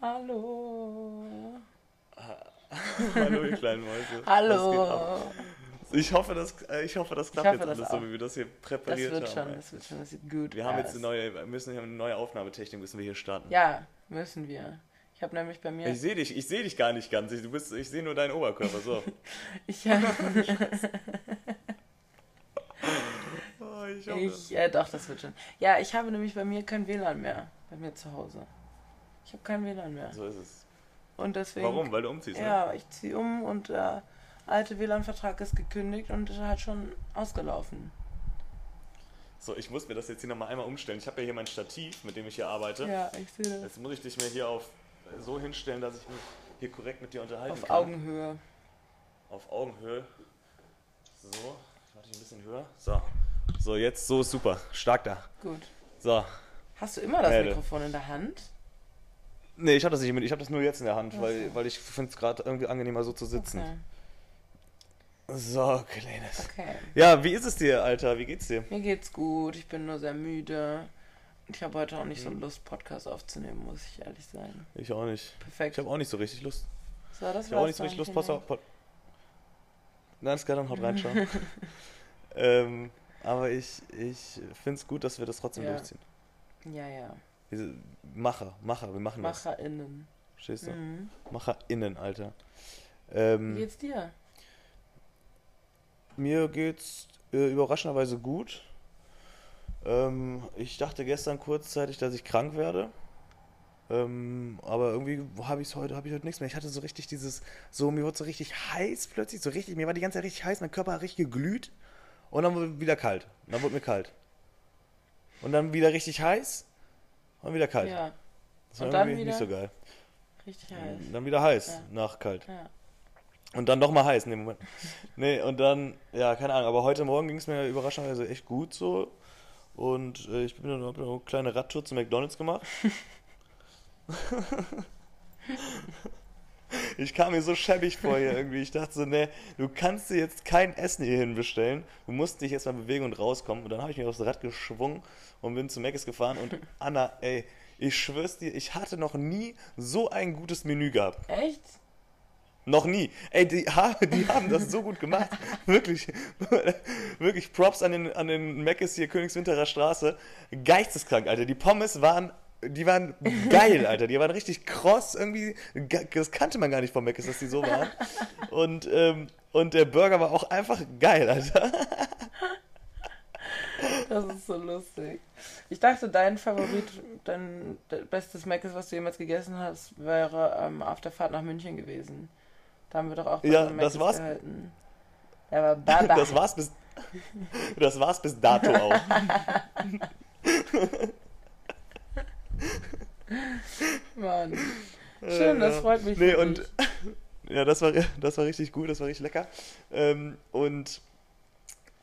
Hallo. Hallo, ihr kleinen Mäuse. Hallo. Ich hoffe, das, äh, ich hoffe, das klappt hoffe, jetzt das alles so, wie wir das hier Das präpariert wird haben. schon, das wird schon, das sieht gut Wir haben jetzt eine neue, müssen eine neue Aufnahmetechnik, müssen wir hier starten. Ja, müssen wir. Ich habe nämlich bei mir. Ich sehe dich, ich sehe dich gar nicht ganz. Ich, du bist, ich sehe nur deinen Oberkörper. So. Ich, hab, Oh, ich hoffe, ich äh, doch, das wird schon. Ja, ich habe nämlich bei mir kein WLAN mehr. Bei mir zu Hause. Ich habe kein WLAN mehr. so ist es. Und deswegen. Warum? Weil du umziehst, ne? Ja, ich ziehe um und der alte WLAN-Vertrag ist gekündigt und ist halt schon ausgelaufen. So, ich muss mir das jetzt hier nochmal einmal umstellen. Ich habe ja hier mein Stativ, mit dem ich hier arbeite. Ja, ich sehe das. Jetzt muss ich dich mir hier auf so hinstellen, dass ich mich hier korrekt mit dir unterhalten Auf kann. Augenhöhe. Auf Augenhöhe. So, ich mach dich ein bisschen höher. So. So, jetzt so ist super. Stark da. Gut. So. Hast du immer das Melde. Mikrofon in der Hand? Nee, ich habe das nicht mit. Ich habe das nur jetzt in der Hand, weil, weil ich finde es gerade irgendwie angenehmer so zu sitzen. Okay. So, Kleines. okay. Ja, wie ist es dir, Alter? Wie geht's dir? Mir geht's gut, ich bin nur sehr müde. Ich habe heute auch nicht Mhm. so Lust, Podcast aufzunehmen, muss ich ehrlich sein. Ich auch nicht. Perfekt. Ich habe auch nicht so richtig Lust. so, das Ich habe auch nicht so richtig. Lust. Pass auf. Pod Nein, ist klar, dann haut rein, schau. ähm, aber ich, ich finde es gut, dass wir das trotzdem Ja. durchziehen. Ja, ja. Macher, Macher, wir machen das. MacherInnen. Verstehst du? Mhm. MacherInnen, Alter. Wie Ähm, geht's dir? mir geht's äh, überraschenderweise gut. Ähm, ich dachte gestern kurzzeitig, dass ich krank werde. Ähm, aber irgendwie habe ich heute, habe ich heute nichts mehr. Ich hatte so richtig dieses, so mir wurde so richtig heiß plötzlich, so richtig, mir war die ganze Zeit richtig heiß, mein Körper hat richtig geglüht und dann wurde wieder kalt. Und dann wurde mir kalt. Und dann wieder richtig heiß und wieder kalt. Ja, Das war Und dann irgendwie nicht so geil. richtig heiß. Dann wieder heiß Ja. nach kalt. Ja. Und dann nochmal heiß in dem Moment. Nee, und dann, ja, keine Ahnung, aber heute Morgen ging es mir überraschenderweise echt gut so. Und äh, ich bin dann hab noch eine kleine Radtour zu McDonalds gemacht. ich kam mir so schäbig vor hier irgendwie. Ich dachte so, nee, du kannst dir jetzt kein Essen hierhin bestellen. Du musst dich jetzt mal bewegen und rauskommen. Und dann habe ich mich aufs Rad geschwungen und bin zu Mc's gefahren. Und Anna, ey, ich schwör's dir, ich hatte noch nie so ein gutes Menü gehabt. Echt? Noch nie. Ey, die, die haben das so gut gemacht. Wirklich. Wirklich Props an den, an den Meckes hier, Königswinterer Straße. Geisteskrank, Alter. Die Pommes waren, die waren geil, Alter. Die waren richtig kross. Irgendwie, ge- das kannte man gar nicht von Meckes, dass die so waren. Und, ähm, und der Burger war auch einfach geil, Alter. Das ist so lustig. Ich dachte, dein Favorit, dein de- bestes Meckes, was du jemals gegessen hast, wäre ähm, auf der Fahrt nach München gewesen. Da haben wir doch auch Ja, das Mc's war's. gehalten. Der war Baba. Das war's bis, das war's bis dato auch. Mann. Schön, das Ja. freut mich. Nee, und ja, das war, das war richtig gut, das war richtig lecker. Ähm, und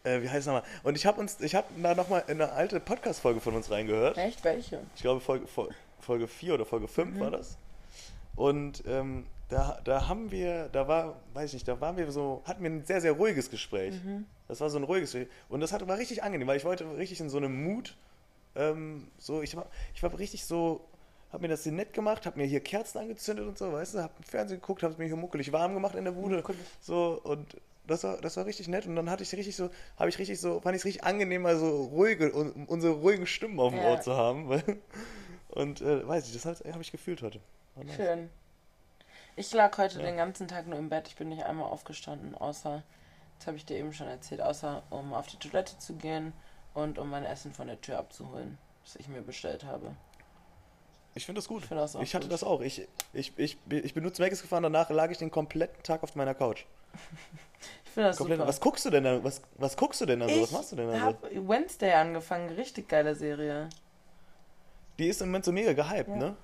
äh, wie heißt es nochmal? Und ich habe uns, ich habe da nochmal in eine alte Podcast-Folge von uns reingehört. Echt? Welche? Ich glaube Folge, Fol- Folge 4 oder Folge 5 Mhm. war das. Und ähm, da, da haben wir, da war, weiß ich nicht, da waren wir so, hatten wir ein sehr, sehr ruhiges Gespräch. Mhm. Das war so ein ruhiges Gespräch. Und das hat, war richtig angenehm, weil ich wollte richtig in so einem Mut, ähm, so, ich war, ich war richtig so, hab mir das hier nett gemacht, hab mir hier Kerzen angezündet und so, weißt du, hab im Fernsehen geguckt, hab es mir hier muckelig warm gemacht in der Bude. So, und das war, das war richtig nett. Und dann hatte ich richtig so, habe ich richtig so, fand ich es richtig angenehm, mal so ruhige, un, unsere ruhigen Stimmen auf dem Ja. Ohr zu haben. Weil, und äh, weiß ich, das habe hab ich gefühlt heute. Nice. Schön. Ich lag heute Ja. den ganzen Tag nur im Bett. Ich bin nicht einmal aufgestanden, außer, das habe ich dir eben schon erzählt, außer um auf die Toilette zu gehen und um mein Essen von der Tür abzuholen, das ich mir bestellt habe. Ich finde das gut. Ich das auch Ich hatte gut. das auch. Ich, ich, ich, ich bin nur zu Meckes gefahren, danach lag ich den kompletten Tag auf meiner Couch. Ich finde das Komplett. super. Was guckst du denn da? Was, was guckst du denn da so? Was machst du denn da ich habe Wednesday angefangen, richtig geile Serie. Die ist im Moment so mega gehypt, Ja. ne?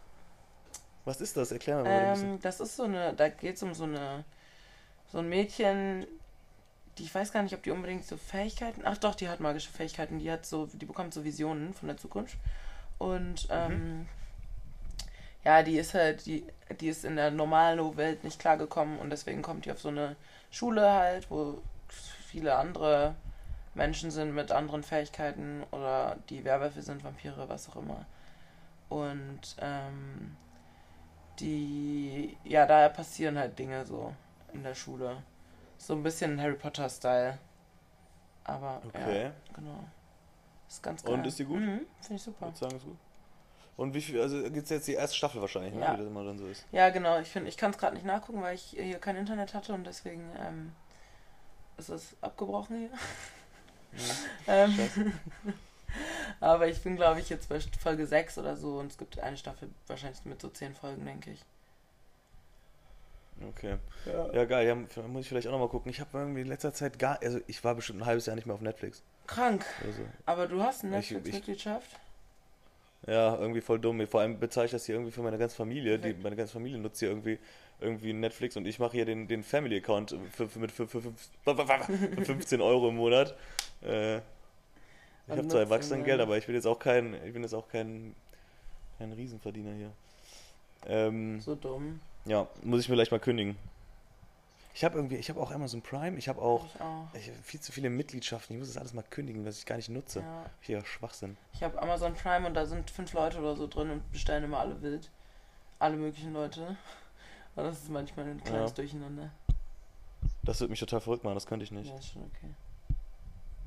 Was ist das? Erklär mir mal ein bisschen. Ähm, das ist so eine, da geht es um so eine, so ein Mädchen, die ich weiß gar nicht, ob die unbedingt so Fähigkeiten, ach doch, die hat magische Fähigkeiten, die hat so, die bekommt so Visionen von der Zukunft und ähm, ja, die ist halt, die, die ist in der normalen Welt nicht klargekommen und deswegen kommt die auf so eine Schule halt, wo viele andere Menschen sind mit anderen Fähigkeiten oder die Werwölfe sind, Vampire, was auch immer. Und ähm, die, ja, da passieren halt Dinge so in der Schule. So ein bisschen Harry Potter-Style. Aber, Okay. ja, genau. Ist ganz geil. Und ist die gut? Mhm, finde ich super. Ich würde sagen, ist gut. Und wie viel, also gibt es jetzt die erste Staffel wahrscheinlich, ne? Ja. wie das immer dann so ist. Ja, genau. Ich ich kann es gerade nicht nachgucken, weil ich hier kein Internet hatte und deswegen ähm, ist es abgebrochen hier. ähm, Scheiße. aber ich bin, glaube ich, jetzt bei Folge 6 oder so und es gibt eine Staffel wahrscheinlich mit so 10 Folgen, denke ich. Okay. Ja. Ja, geil, ja, muss ich vielleicht auch nochmal gucken. Ich habe irgendwie in letzter Zeit gar, also ich war bestimmt ein halbes Jahr nicht mehr auf Netflix. Krank. Also, Aber du hast eine Netflix-Mitgliedschaft? ja, irgendwie voll dumm. Vor allem bezeichne ich das hier irgendwie für meine ganze Familie. Die, meine ganze Familie nutzt hier irgendwie, irgendwie Netflix und ich mache hier den, den Family-Account für, für, mit für, für, für 15 Euro im Monat. Äh, ich habe zwar Erwachsenengeld, aber ich bin jetzt auch kein, ich bin jetzt auch kein, kein Riesenverdiener hier. Ähm, So dumm. Ja, muss ich mir gleich mal kündigen. Ich habe irgendwie, ich habe auch Amazon Prime, ich habe auch Ich auch. ich hab viel zu viele Mitgliedschaften. Ich muss das alles mal kündigen, was ich gar nicht nutze. Ja. Hier Schwachsinn. Ich habe Amazon Prime und da sind fünf Leute oder so drin und bestellen immer alle wild. Alle möglichen Leute. Und das ist manchmal ein kleines Ja. Durcheinander. Das wird mich total verrückt machen, das könnte ich nicht. Ja, ist schon okay.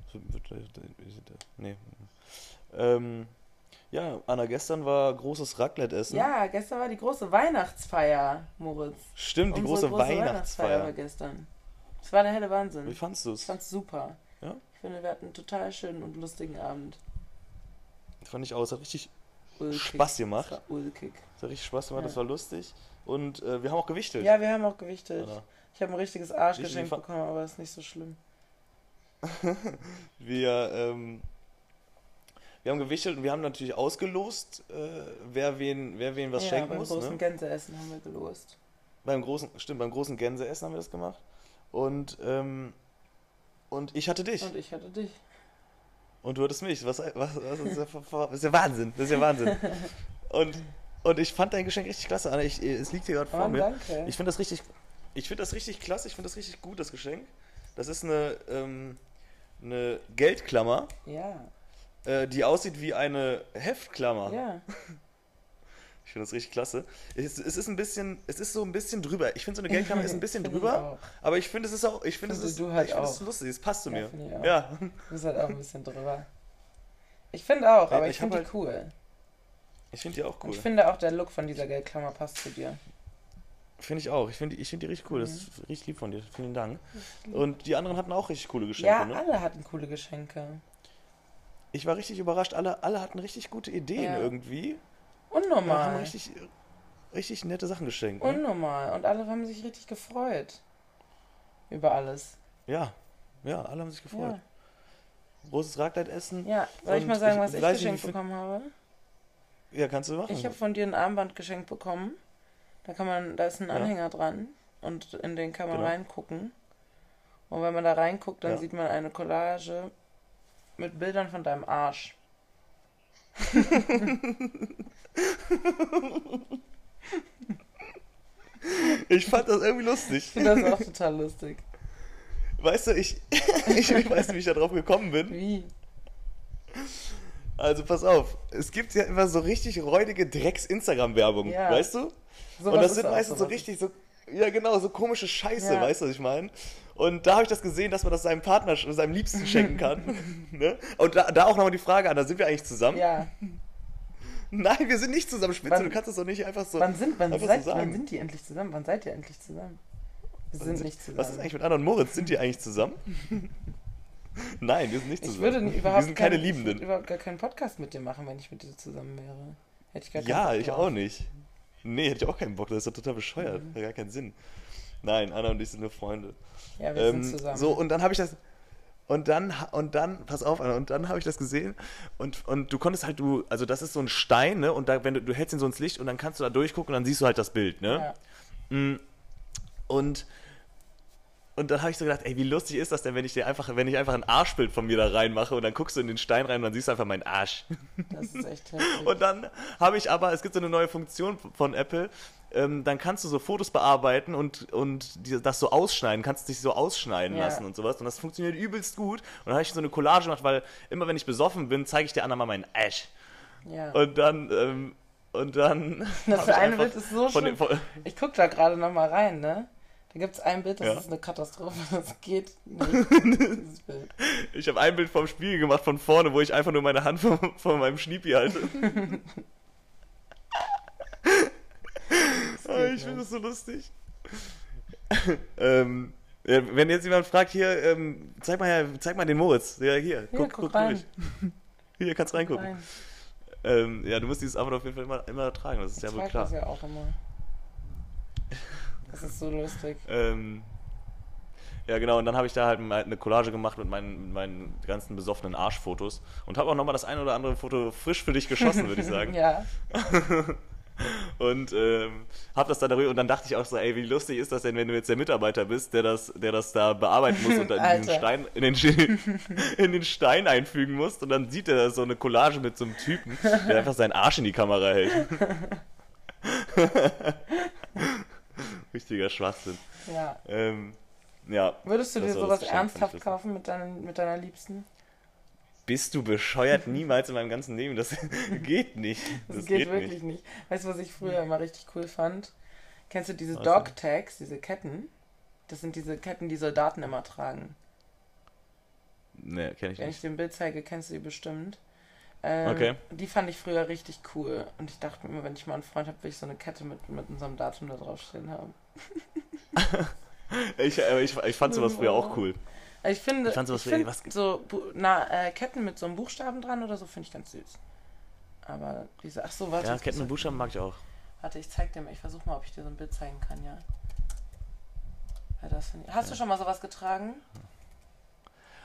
Das wird- wird- wird- Nee. Ähm, ja, Anna, gestern war großes Raclette-Essen. Ja, gestern war die große Weihnachtsfeier, Moritz. Stimmt, die Unsere große, war Weihnachtsfeier. gestern. Es war der helle Wahnsinn. Wie fandst du Ich es? fand's super. Ja? Ich finde, wir hatten einen total schönen und lustigen Abend. Fand ich auch. Es hat richtig Ulkig. Spaß Es gemacht. war ulkig. Es hat richtig Spaß gemacht, Ja. das war lustig. Und äh, wir haben auch gewichtet. Ja, wir haben auch gewichtet. Anna. Ich habe ein richtiges Arschgeschenk bekommen, aber ist nicht so schlimm. Wir, ähm, wir haben gewichtet und wir haben natürlich ausgelost, äh, wer, wen, wer wen was ja, schenken beim muss. großen Ne? Gänseessen haben wir gelost. Beim großen, stimmt, beim großen Gänseessen haben wir das gemacht. Und, ähm, und ich hatte dich. Und ich hatte dich. Und du hattest mich. Was, was, was ist, ja, das ist ja Wahnsinn. Das ist ja Wahnsinn. Und, und ich fand dein Geschenk richtig klasse, Anna. Ich, es liegt hier gerade vor Oh, mir. danke. Ich finde das richtig, ich finde das richtig klasse. Ich finde das richtig gut, das Geschenk. Das ist eine, ähm, eine Geldklammer, ja, äh, die aussieht wie eine Heftklammer. ja. Ich finde das richtig klasse. Es, es ist ein bisschen, es ist so ein bisschen drüber. Ich finde so eine Geldklammer ist ein bisschen drüber, aber ich finde es ist auch, ich finde es ist, du halt ich auch. lustig. Es passt zu Ja, mir. Ja, Du bist halt auch ein bisschen drüber. Ich finde auch, aber ich ich finde die cool. ich finde die auch Und cool. ich finde auch, der Look von dieser Geldklammer passt zu dir. Finde ich auch. Ich finde die, ich find die richtig cool. Das Mhm. ist richtig lieb von dir. Vielen Dank. Und die anderen hatten auch richtig coole Geschenke. Ja, ne? alle hatten coole Geschenke. Ich war richtig überrascht. Alle, alle hatten richtig gute Ideen Ja. irgendwie. Und haben Unnormal. richtig, richtig nette Sachen geschenkt. Ne? Unnormal. Und alle haben sich richtig gefreut. Über alles. Ja, ja, alle haben sich gefreut. Ja. Großes Raclette-Essen. ja. Soll ich mal sagen, ich was ich nicht, geschenkt bekommen habe? Ja, kannst du machen. Ich habe von dir ein Armband geschenkt bekommen. Da kann man, da ist ein Ja. Anhänger dran und in den kann man Genau. reingucken. Und wenn man da reinguckt, dann Ja. sieht man eine Collage mit Bildern von deinem Arsch. ich fand das irgendwie Ich lustig. finde das auch total lustig. Weißt du, ich, ich weiß, wie ich da drauf gekommen bin. Wie? Also pass auf, es gibt ja immer so richtig räudige Drecks-Instagram-Werbung, Ja. weißt du? So und das sind meistens so richtig so, ja genau, so komische Scheiße, Ja. weißt du, was ich meine? Und da habe ich das gesehen, dass man das seinem Partner, seinem Liebsten schenken kann. ne? Und da, da auch nochmal die Frage an, da sind wir eigentlich zusammen? Ja. Nein, wir sind nicht zusammen, Spitze, Wann- du kannst das doch nicht einfach so... Wann sind, wann, einfach so seid, wann sind die endlich zusammen? Wann seid ihr endlich zusammen? Wir sind nicht zusammen. Was ist eigentlich mit Anna und Moritz? Sind die eigentlich zusammen? Nein, wir sind nicht ich zusammen. würde nie- überhaupt wir sind keine keinen- Ich Liebenden. würde überhaupt gar keinen Podcast mit dir machen, wenn ich mit dir zusammen wäre. Hätte ich gar keinen Ja, Bock ich auch nicht. Nee, hätte ich auch keinen Bock, das ist ja total bescheuert. Mhm. Hat gar keinen Sinn. Nein, Anna und ich sind nur Freunde. Ja, wir Ähm, sind zusammen. so, und dann habe ich das. Und dann, und dann, pass auf, Anna, und dann habe ich das gesehen und, und du konntest halt, du, also das ist so ein Stein, ne, und da, wenn du, du hältst ihn so ins Licht und dann kannst du da durchgucken und dann siehst du halt das Bild, ne. ja. Mm. Und, und dann habe ich so gedacht, ey, wie lustig ist das denn, wenn ich dir einfach, wenn ich einfach ein Arschbild von mir da reinmache und dann guckst du in den Stein rein und dann siehst du einfach meinen Arsch. Das ist echt heftig. Und dann habe ich aber, es gibt so eine neue Funktion von Apple, ähm, dann kannst du so Fotos bearbeiten und, und die, das so ausschneiden, kannst dich so ausschneiden Ja. lassen und sowas. Und das funktioniert übelst gut. Und dann habe ich so eine Collage gemacht, weil immer wenn ich besoffen bin, zeige ich der anderen mal meinen Ash. ja. Und dann, ähm, Und dann. Das eine Bild ist so von, Ich guck da gerade noch mal rein, ne? Da gibt es ein Bild, das Ja. ist eine Katastrophe. Das geht nicht. Ich habe ein Bild vom Spiegel gemacht von vorne, wo ich einfach nur meine Hand vor, vor meinem Schniepi halte. Ich finde das so lustig. ähm, ja, wenn jetzt jemand fragt, hier, ähm, zeig mal, her, zeig mal den Moritz. Ja, hier, guck, guck guck, rein. durch. Hier, kannst reingucken. Nein, Ähm, ja, du musst dieses Abo auf jeden Fall immer, immer tragen, das ist ja ich wohl klar. das ja auch immer. Das ist so lustig. Ähm, ja, genau, und dann habe ich da halt eine Collage gemacht mit meinen, mit meinen ganzen besoffenen Arschfotos und habe auch nochmal das ein oder andere Foto frisch für dich geschossen, würde ich sagen. Ja, Und ähm, hab das dann darüber und dann dachte ich auch so, ey, wie lustig ist das denn, wenn du jetzt der Mitarbeiter bist, der das, der das da bearbeiten muss und dann in den Alter. Stein, in den, in den Stein einfügen muss und dann sieht er so eine Collage mit so einem Typen, der einfach seinen Arsch in die Kamera hält. Richtiger Schwachsinn. ja. Ähm, ja. Würdest du dir sowas ernsthaft kaufen mit, deinen, mit deiner Liebsten? Bist du bescheuert? Niemals in meinem ganzen Leben. Das geht nicht. Das, Das, geht, wirklich nicht. Weißt du, was ich früher immer richtig cool fand? Kennst du diese Was Dog Tags, diese Ketten? Das sind diese Ketten, die Soldaten immer tragen. Nee, kenn ich Wenn ich nicht. dir ein Bild zeige, kennst du die bestimmt. Ähm, Okay. Die fand ich früher richtig cool. Und ich dachte mir immer, wenn ich mal einen Freund habe, will ich so eine Kette mit, mit unserem Datum da draufstehen haben. Ich, äh, ich, ich fand sowas früher auch cool. Also ich finde, Ich ich find was- so na, äh, Ketten mit so einem Buchstaben dran oder so finde ich ganz süß. Aber diese, ach so, warte. Ja, Ketten ich- Buchstaben mag ich auch. Warte, ich zeig dir mal. Ich versuche mal, ob ich dir so ein Bild zeigen kann, ja. ja das ich. Hast du schon mal sowas getragen?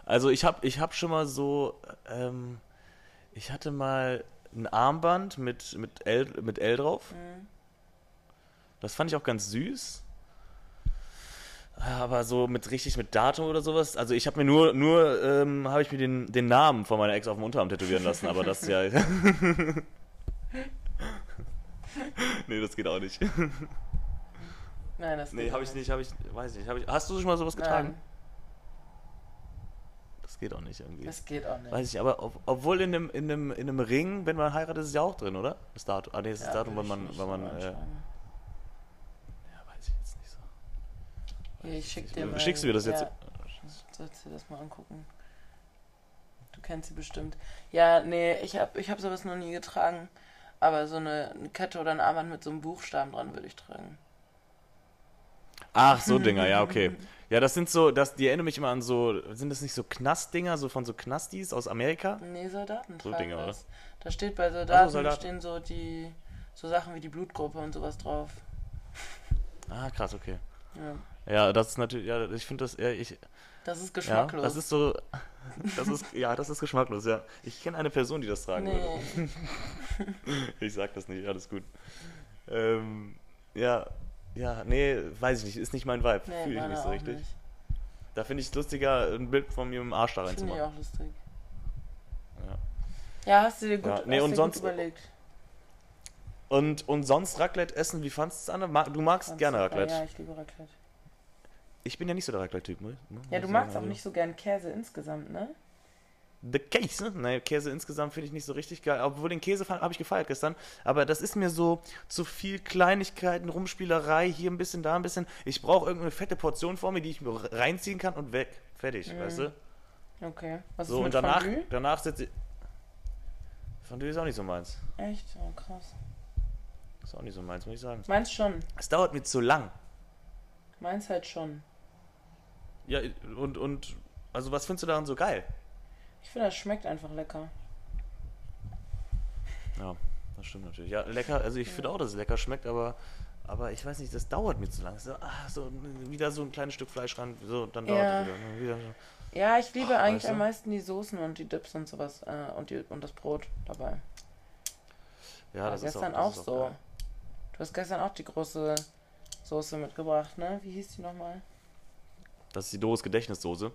Also ich habe ich hab schon mal so, ähm, ich hatte mal ein Armband mit, mit, L, mit L drauf. Mhm. Das fand ich auch ganz süß. Aber so mit richtig mit Datum oder sowas. Also ich habe mir nur, nur ähm, habe ich mir den, den Namen von meiner Ex auf dem Unterarm tätowieren lassen, aber das ist ja. nee, das geht auch nicht. Nein, das Nee, geht habe ich nicht, habe ich, weiß ich nicht. Hab ich, hast du schon mal sowas getragen? Nein, Das geht auch nicht irgendwie. das geht auch nicht. Weiß ich, aber ob, obwohl in einem, in, einem, in einem Ring, wenn man heiratet, ist es ja auch drin, oder? Das Datum. Ah, nee, das ist das Datum, ich man, weil man, äh, ja, reinschreiben. weiß ich jetzt nicht so. Ich schick dir mal. Schickst du mir das jetzt? Ja, sollst du dir das mal angucken. Du kennst sie bestimmt. Ja, nee, ich habe ich hab sowas noch nie getragen. Aber so eine, eine Kette oder ein Armband mit so einem Buchstaben dran würde ich tragen. Ach, so Dinger, ja, okay. Ja, das sind so, das, die erinnern mich immer an so, sind das nicht so Knastdinger, so von so Knastis aus Amerika? Nee, Soldaten So Dinger, oder? das. Da steht bei Soldaten, Soldaten. stehen so die so Sachen wie die Blutgruppe und sowas drauf. Ah, krass, okay. Ja. Ja, das ist natürlich, ja, ich finde das, ja, ich, Das ist ja, geschmacklos. das ist so, das ist, ja, das ist geschmacklos, ja. Ich kenne eine Person, die das tragen würde. nee. Ich sag das nicht, alles gut. Ähm, ja, ja, nee, weiß ich nicht, ist nicht mein Vibe, Nee, fühle ich nicht so richtig. nicht. Da finde ich es lustiger, ein Bild von mir im Arsch da Finde ich reinzumachen. auch lustig. Ja. Ja, hast du dir gut, Ja, nee, und sonst- gut überlegt. Und, und sonst Raclette essen, wie fandest du es an? Du magst gerne super. Raclette. Ja, ich liebe Raclette. Ich bin ja nicht so der Raclette-Typ, ne? Ja, du magst auch nicht so gern Käse insgesamt, ne? The Käse, ne? Nein, Käse insgesamt finde ich nicht so richtig geil. Obwohl den Käse habe ich gefeiert gestern. Aber das ist mir so zu viel Kleinigkeiten, Rumspielerei, hier ein bisschen, da ein bisschen. Ich brauche irgendeine fette Portion vor mir, die ich mir reinziehen kann und weg. Fertig, Mhm. weißt du? Okay. Was So, ist und mit danach, Fondue? danach sitze ich. Fondue ist auch nicht so meins. Echt? Oh, krass. Ist auch nicht so meins, muss ich sagen. Meins schon. Es dauert mir zu lang. Meins halt schon. Ja, und, und, also was findest du daran so geil? Ich finde, das schmeckt einfach lecker. Ja, das stimmt natürlich. Ja, lecker, also ich finde auch, dass es lecker schmeckt, aber, aber ich weiß nicht, das dauert mir zu lang. So, ah, so wieder so ein kleines Stück Fleisch ran, so, dann dauert Ja. es wieder. ne, wieder so. Ja, ich liebe eigentlich weißt du? am meisten die Soßen und die Dips und sowas äh, und, die, und das Brot dabei. Ja, War das ist auch, gestern das auch, ist so. geil. Du hast gestern auch die große Soße mitgebracht, ne? Wie hieß die nochmal? Das ist die Doris Gedächtnissoße.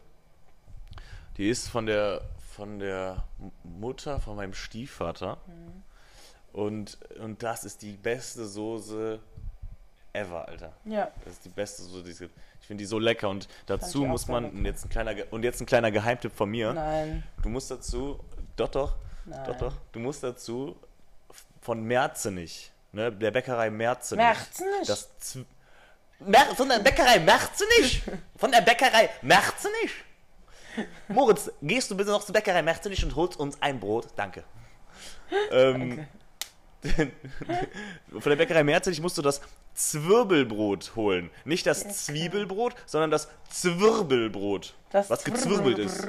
Die ist von der, von der Mutter von meinem Stiefvater. Mhm. Und, und das ist die beste Soße ever, Alter. Ja, Das ist die beste Soße, die es gibt. Ich finde die so lecker und dazu muss man, jetzt ein kleiner, und jetzt ein kleiner Geheimtipp von mir. nein, Du musst dazu, doch, doch, nein. doch, doch, du musst dazu von Merzenich, ne, der Bäckerei Merzenich. Merzenich? Das Mer von der Bäckerei Merzenich? Von der Bäckerei Merzenich? Moritz, gehst du bitte noch zur Bäckerei Merzenich und holst uns ein Brot? Danke. Ähm, von der Bäckerei Merzenich musst du das Zwirbelbrot holen. Nicht das Zwiebelbrot, sondern das Zwirbelbrot. Das was gezwirbelt ist.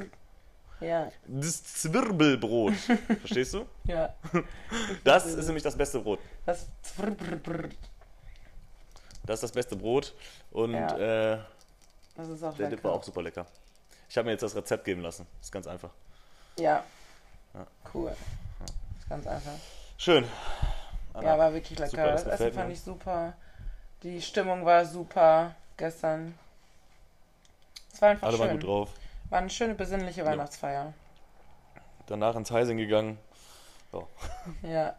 Ja, Das Zwirbelbrot. Verstehst du? ja. Das ist nämlich das beste Brot. Das Zwirbelbrrr. Das ist das beste Brot. Und Ja. äh, Das ist auch der Dip lecker. war auch super lecker. Ich habe mir jetzt das Rezept geben lassen. Ist ganz einfach. Ja. Cool. Ist ganz einfach. Schön. Ja, war wirklich lecker. Super, das das Essen fand mir. ich super. Die Stimmung war super gestern. Es war einfach Alle waren schön. gut drauf. War eine schöne besinnliche Weihnachtsfeier. Danach ins Heising gegangen. Ja,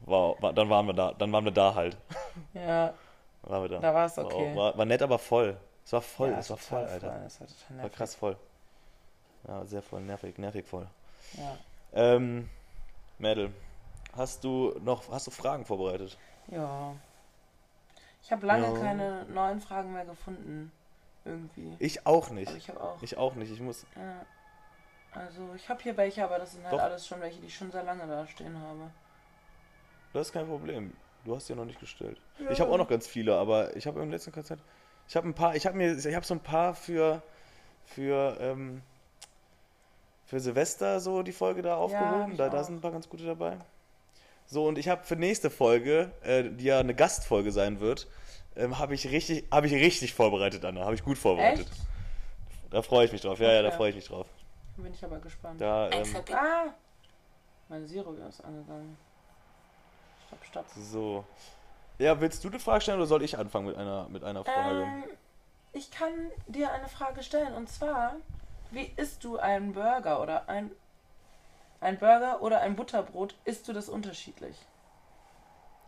War, war, dann waren wir da. Dann waren wir da halt. ja, waren wir da. da war es War, okay. auch- war, war nett, aber voll. Es war voll. ja, es war voll, Alter. Das war total War krass voll. Ja, sehr voll. Nervig, nervig voll. Ja. Ähm, Mädel, hast du noch, hast du Fragen vorbereitet? ja. Ich habe lange Ja. keine neuen Fragen mehr gefunden. Irgendwie. Ich auch nicht. Aber ich habe auch. Ich auch nicht. Ich muss. Ja. Also, ich habe hier welche, aber das sind halt Doch. alles schon welche, die ich schon sehr lange da stehen habe. Das ist kein Problem. Du hast ja noch nicht gestellt. Ja. Ich habe auch noch ganz viele, aber ich habe im letzten Konzert. Ich habe ein paar. Ich habe mir. Ich habe so ein paar für für ähm, für Silvester so die Folge da aufgehoben. ich da, da sind ein paar ganz gute dabei. So und ich habe für nächste Folge, äh, die ja eine Gastfolge sein wird, ähm, habe ich richtig, habe ich richtig vorbereitet, Anna. Habe ich gut vorbereitet. Echt? Da freue ich mich drauf. Ja, ja, da Okay. freue ich mich drauf. Bin ich aber gespannt. Da, ähm, Ah! Mein Zero ist angegangen. Stopp. so. Ja, willst du eine Frage stellen oder soll ich anfangen mit einer mit einer Frage? Ähm, ich kann dir eine Frage stellen und zwar, wie isst du einen Burger oder ein ein Burger oder ein Butterbrot? Isst du das unterschiedlich?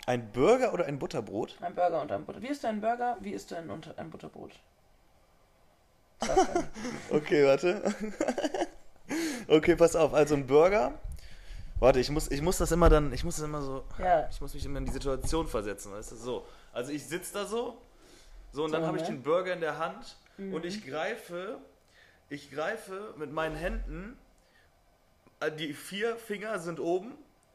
Ein Burger oder ein Butterbrot? Ein Burger und ein Butter. Wie isst du einen Burger? Wie isst du ein, Unter ein Butterbrot? Okay, warte. okay, pass auf. Also ein Burger. Warte, ich muss, ich muss das immer dann, ich muss das immer so, ja. ich muss mich immer in die Situation versetzen, weißt du, so. Also ich sitze da so, so und dann So, habe ich ne? den Burger in der Hand Mhm. und ich greife, ich greife mit meinen Händen, äh, die vier Finger sind oben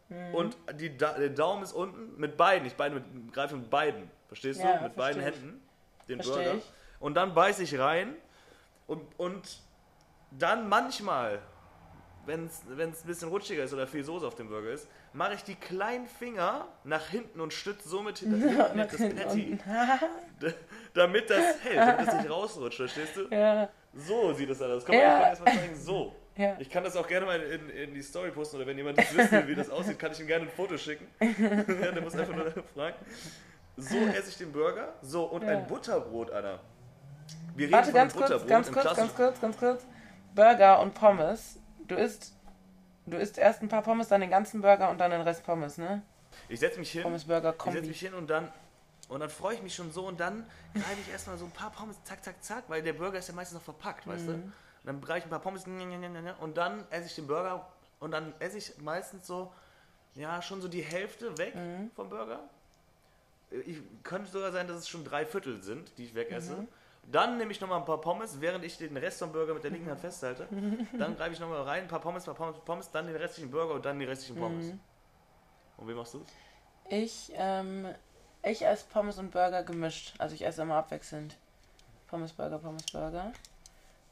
Mhm. und die, der Daumen ist unten, mit beiden, ich beide mit, greife mit beiden, verstehst Ja, du? Mit beiden ich. Händen, den Versteh Burger. ich. Und dann beiße ich rein und, und dann manchmal, wenn es ein bisschen rutschiger ist oder viel Soße auf dem Burger ist, mache ich die kleinen Finger nach hinten und stütze somit hinter das hinten Patty, damit das hält, damit das nicht rausrutscht, verstehst du? ja, So sieht das aus. Komm Ja. ich kann das mal zeigen. So. ja. Ich kann das auch gerne mal in, in die Story posten oder wenn jemand das wissen will, wie das aussieht, kann ich ihm gerne ein Foto schicken. der muss einfach nur fragen. So esse ich den Burger. So, und Ja. ein Butterbrot, Anna. Wir reden Warte, von ganz einem kurz, Butterbrot ganz kurz, ganz kurz, ganz kurz. Burger und Pommes. Du isst, du isst erst ein paar Pommes, dann den ganzen Burger und dann den Rest Pommes, ne? Ich setze mich hin. Pommes Burger Ich setze Kombi. mich hin und dann und dann freue ich mich schon so und dann greife ich erstmal so ein paar Pommes, zack, zack, zack, weil der Burger ist ja meistens noch verpackt, weißt du? Mhm. Und dann greife ich ein paar Pommes und dann esse ich den Burger und dann esse ich meistens so, ja, schon so die Hälfte weg Mhm. vom Burger. Ich, könnte sogar sein, dass es schon drei Viertel sind, die ich wegesse. Mhm. Dann nehme ich nochmal ein paar Pommes, während ich den Rest vom Burger mit der linken Hand festhalte. Dann greife ich nochmal rein, ein paar Pommes, ein paar Pommes, Pommes, dann den restlichen Burger und dann die restlichen Pommes. Mhm. Und wie machst du Ich, ähm, ich esse Pommes und Burger gemischt. Also ich esse immer abwechselnd. Pommes, Burger, Pommes, Burger.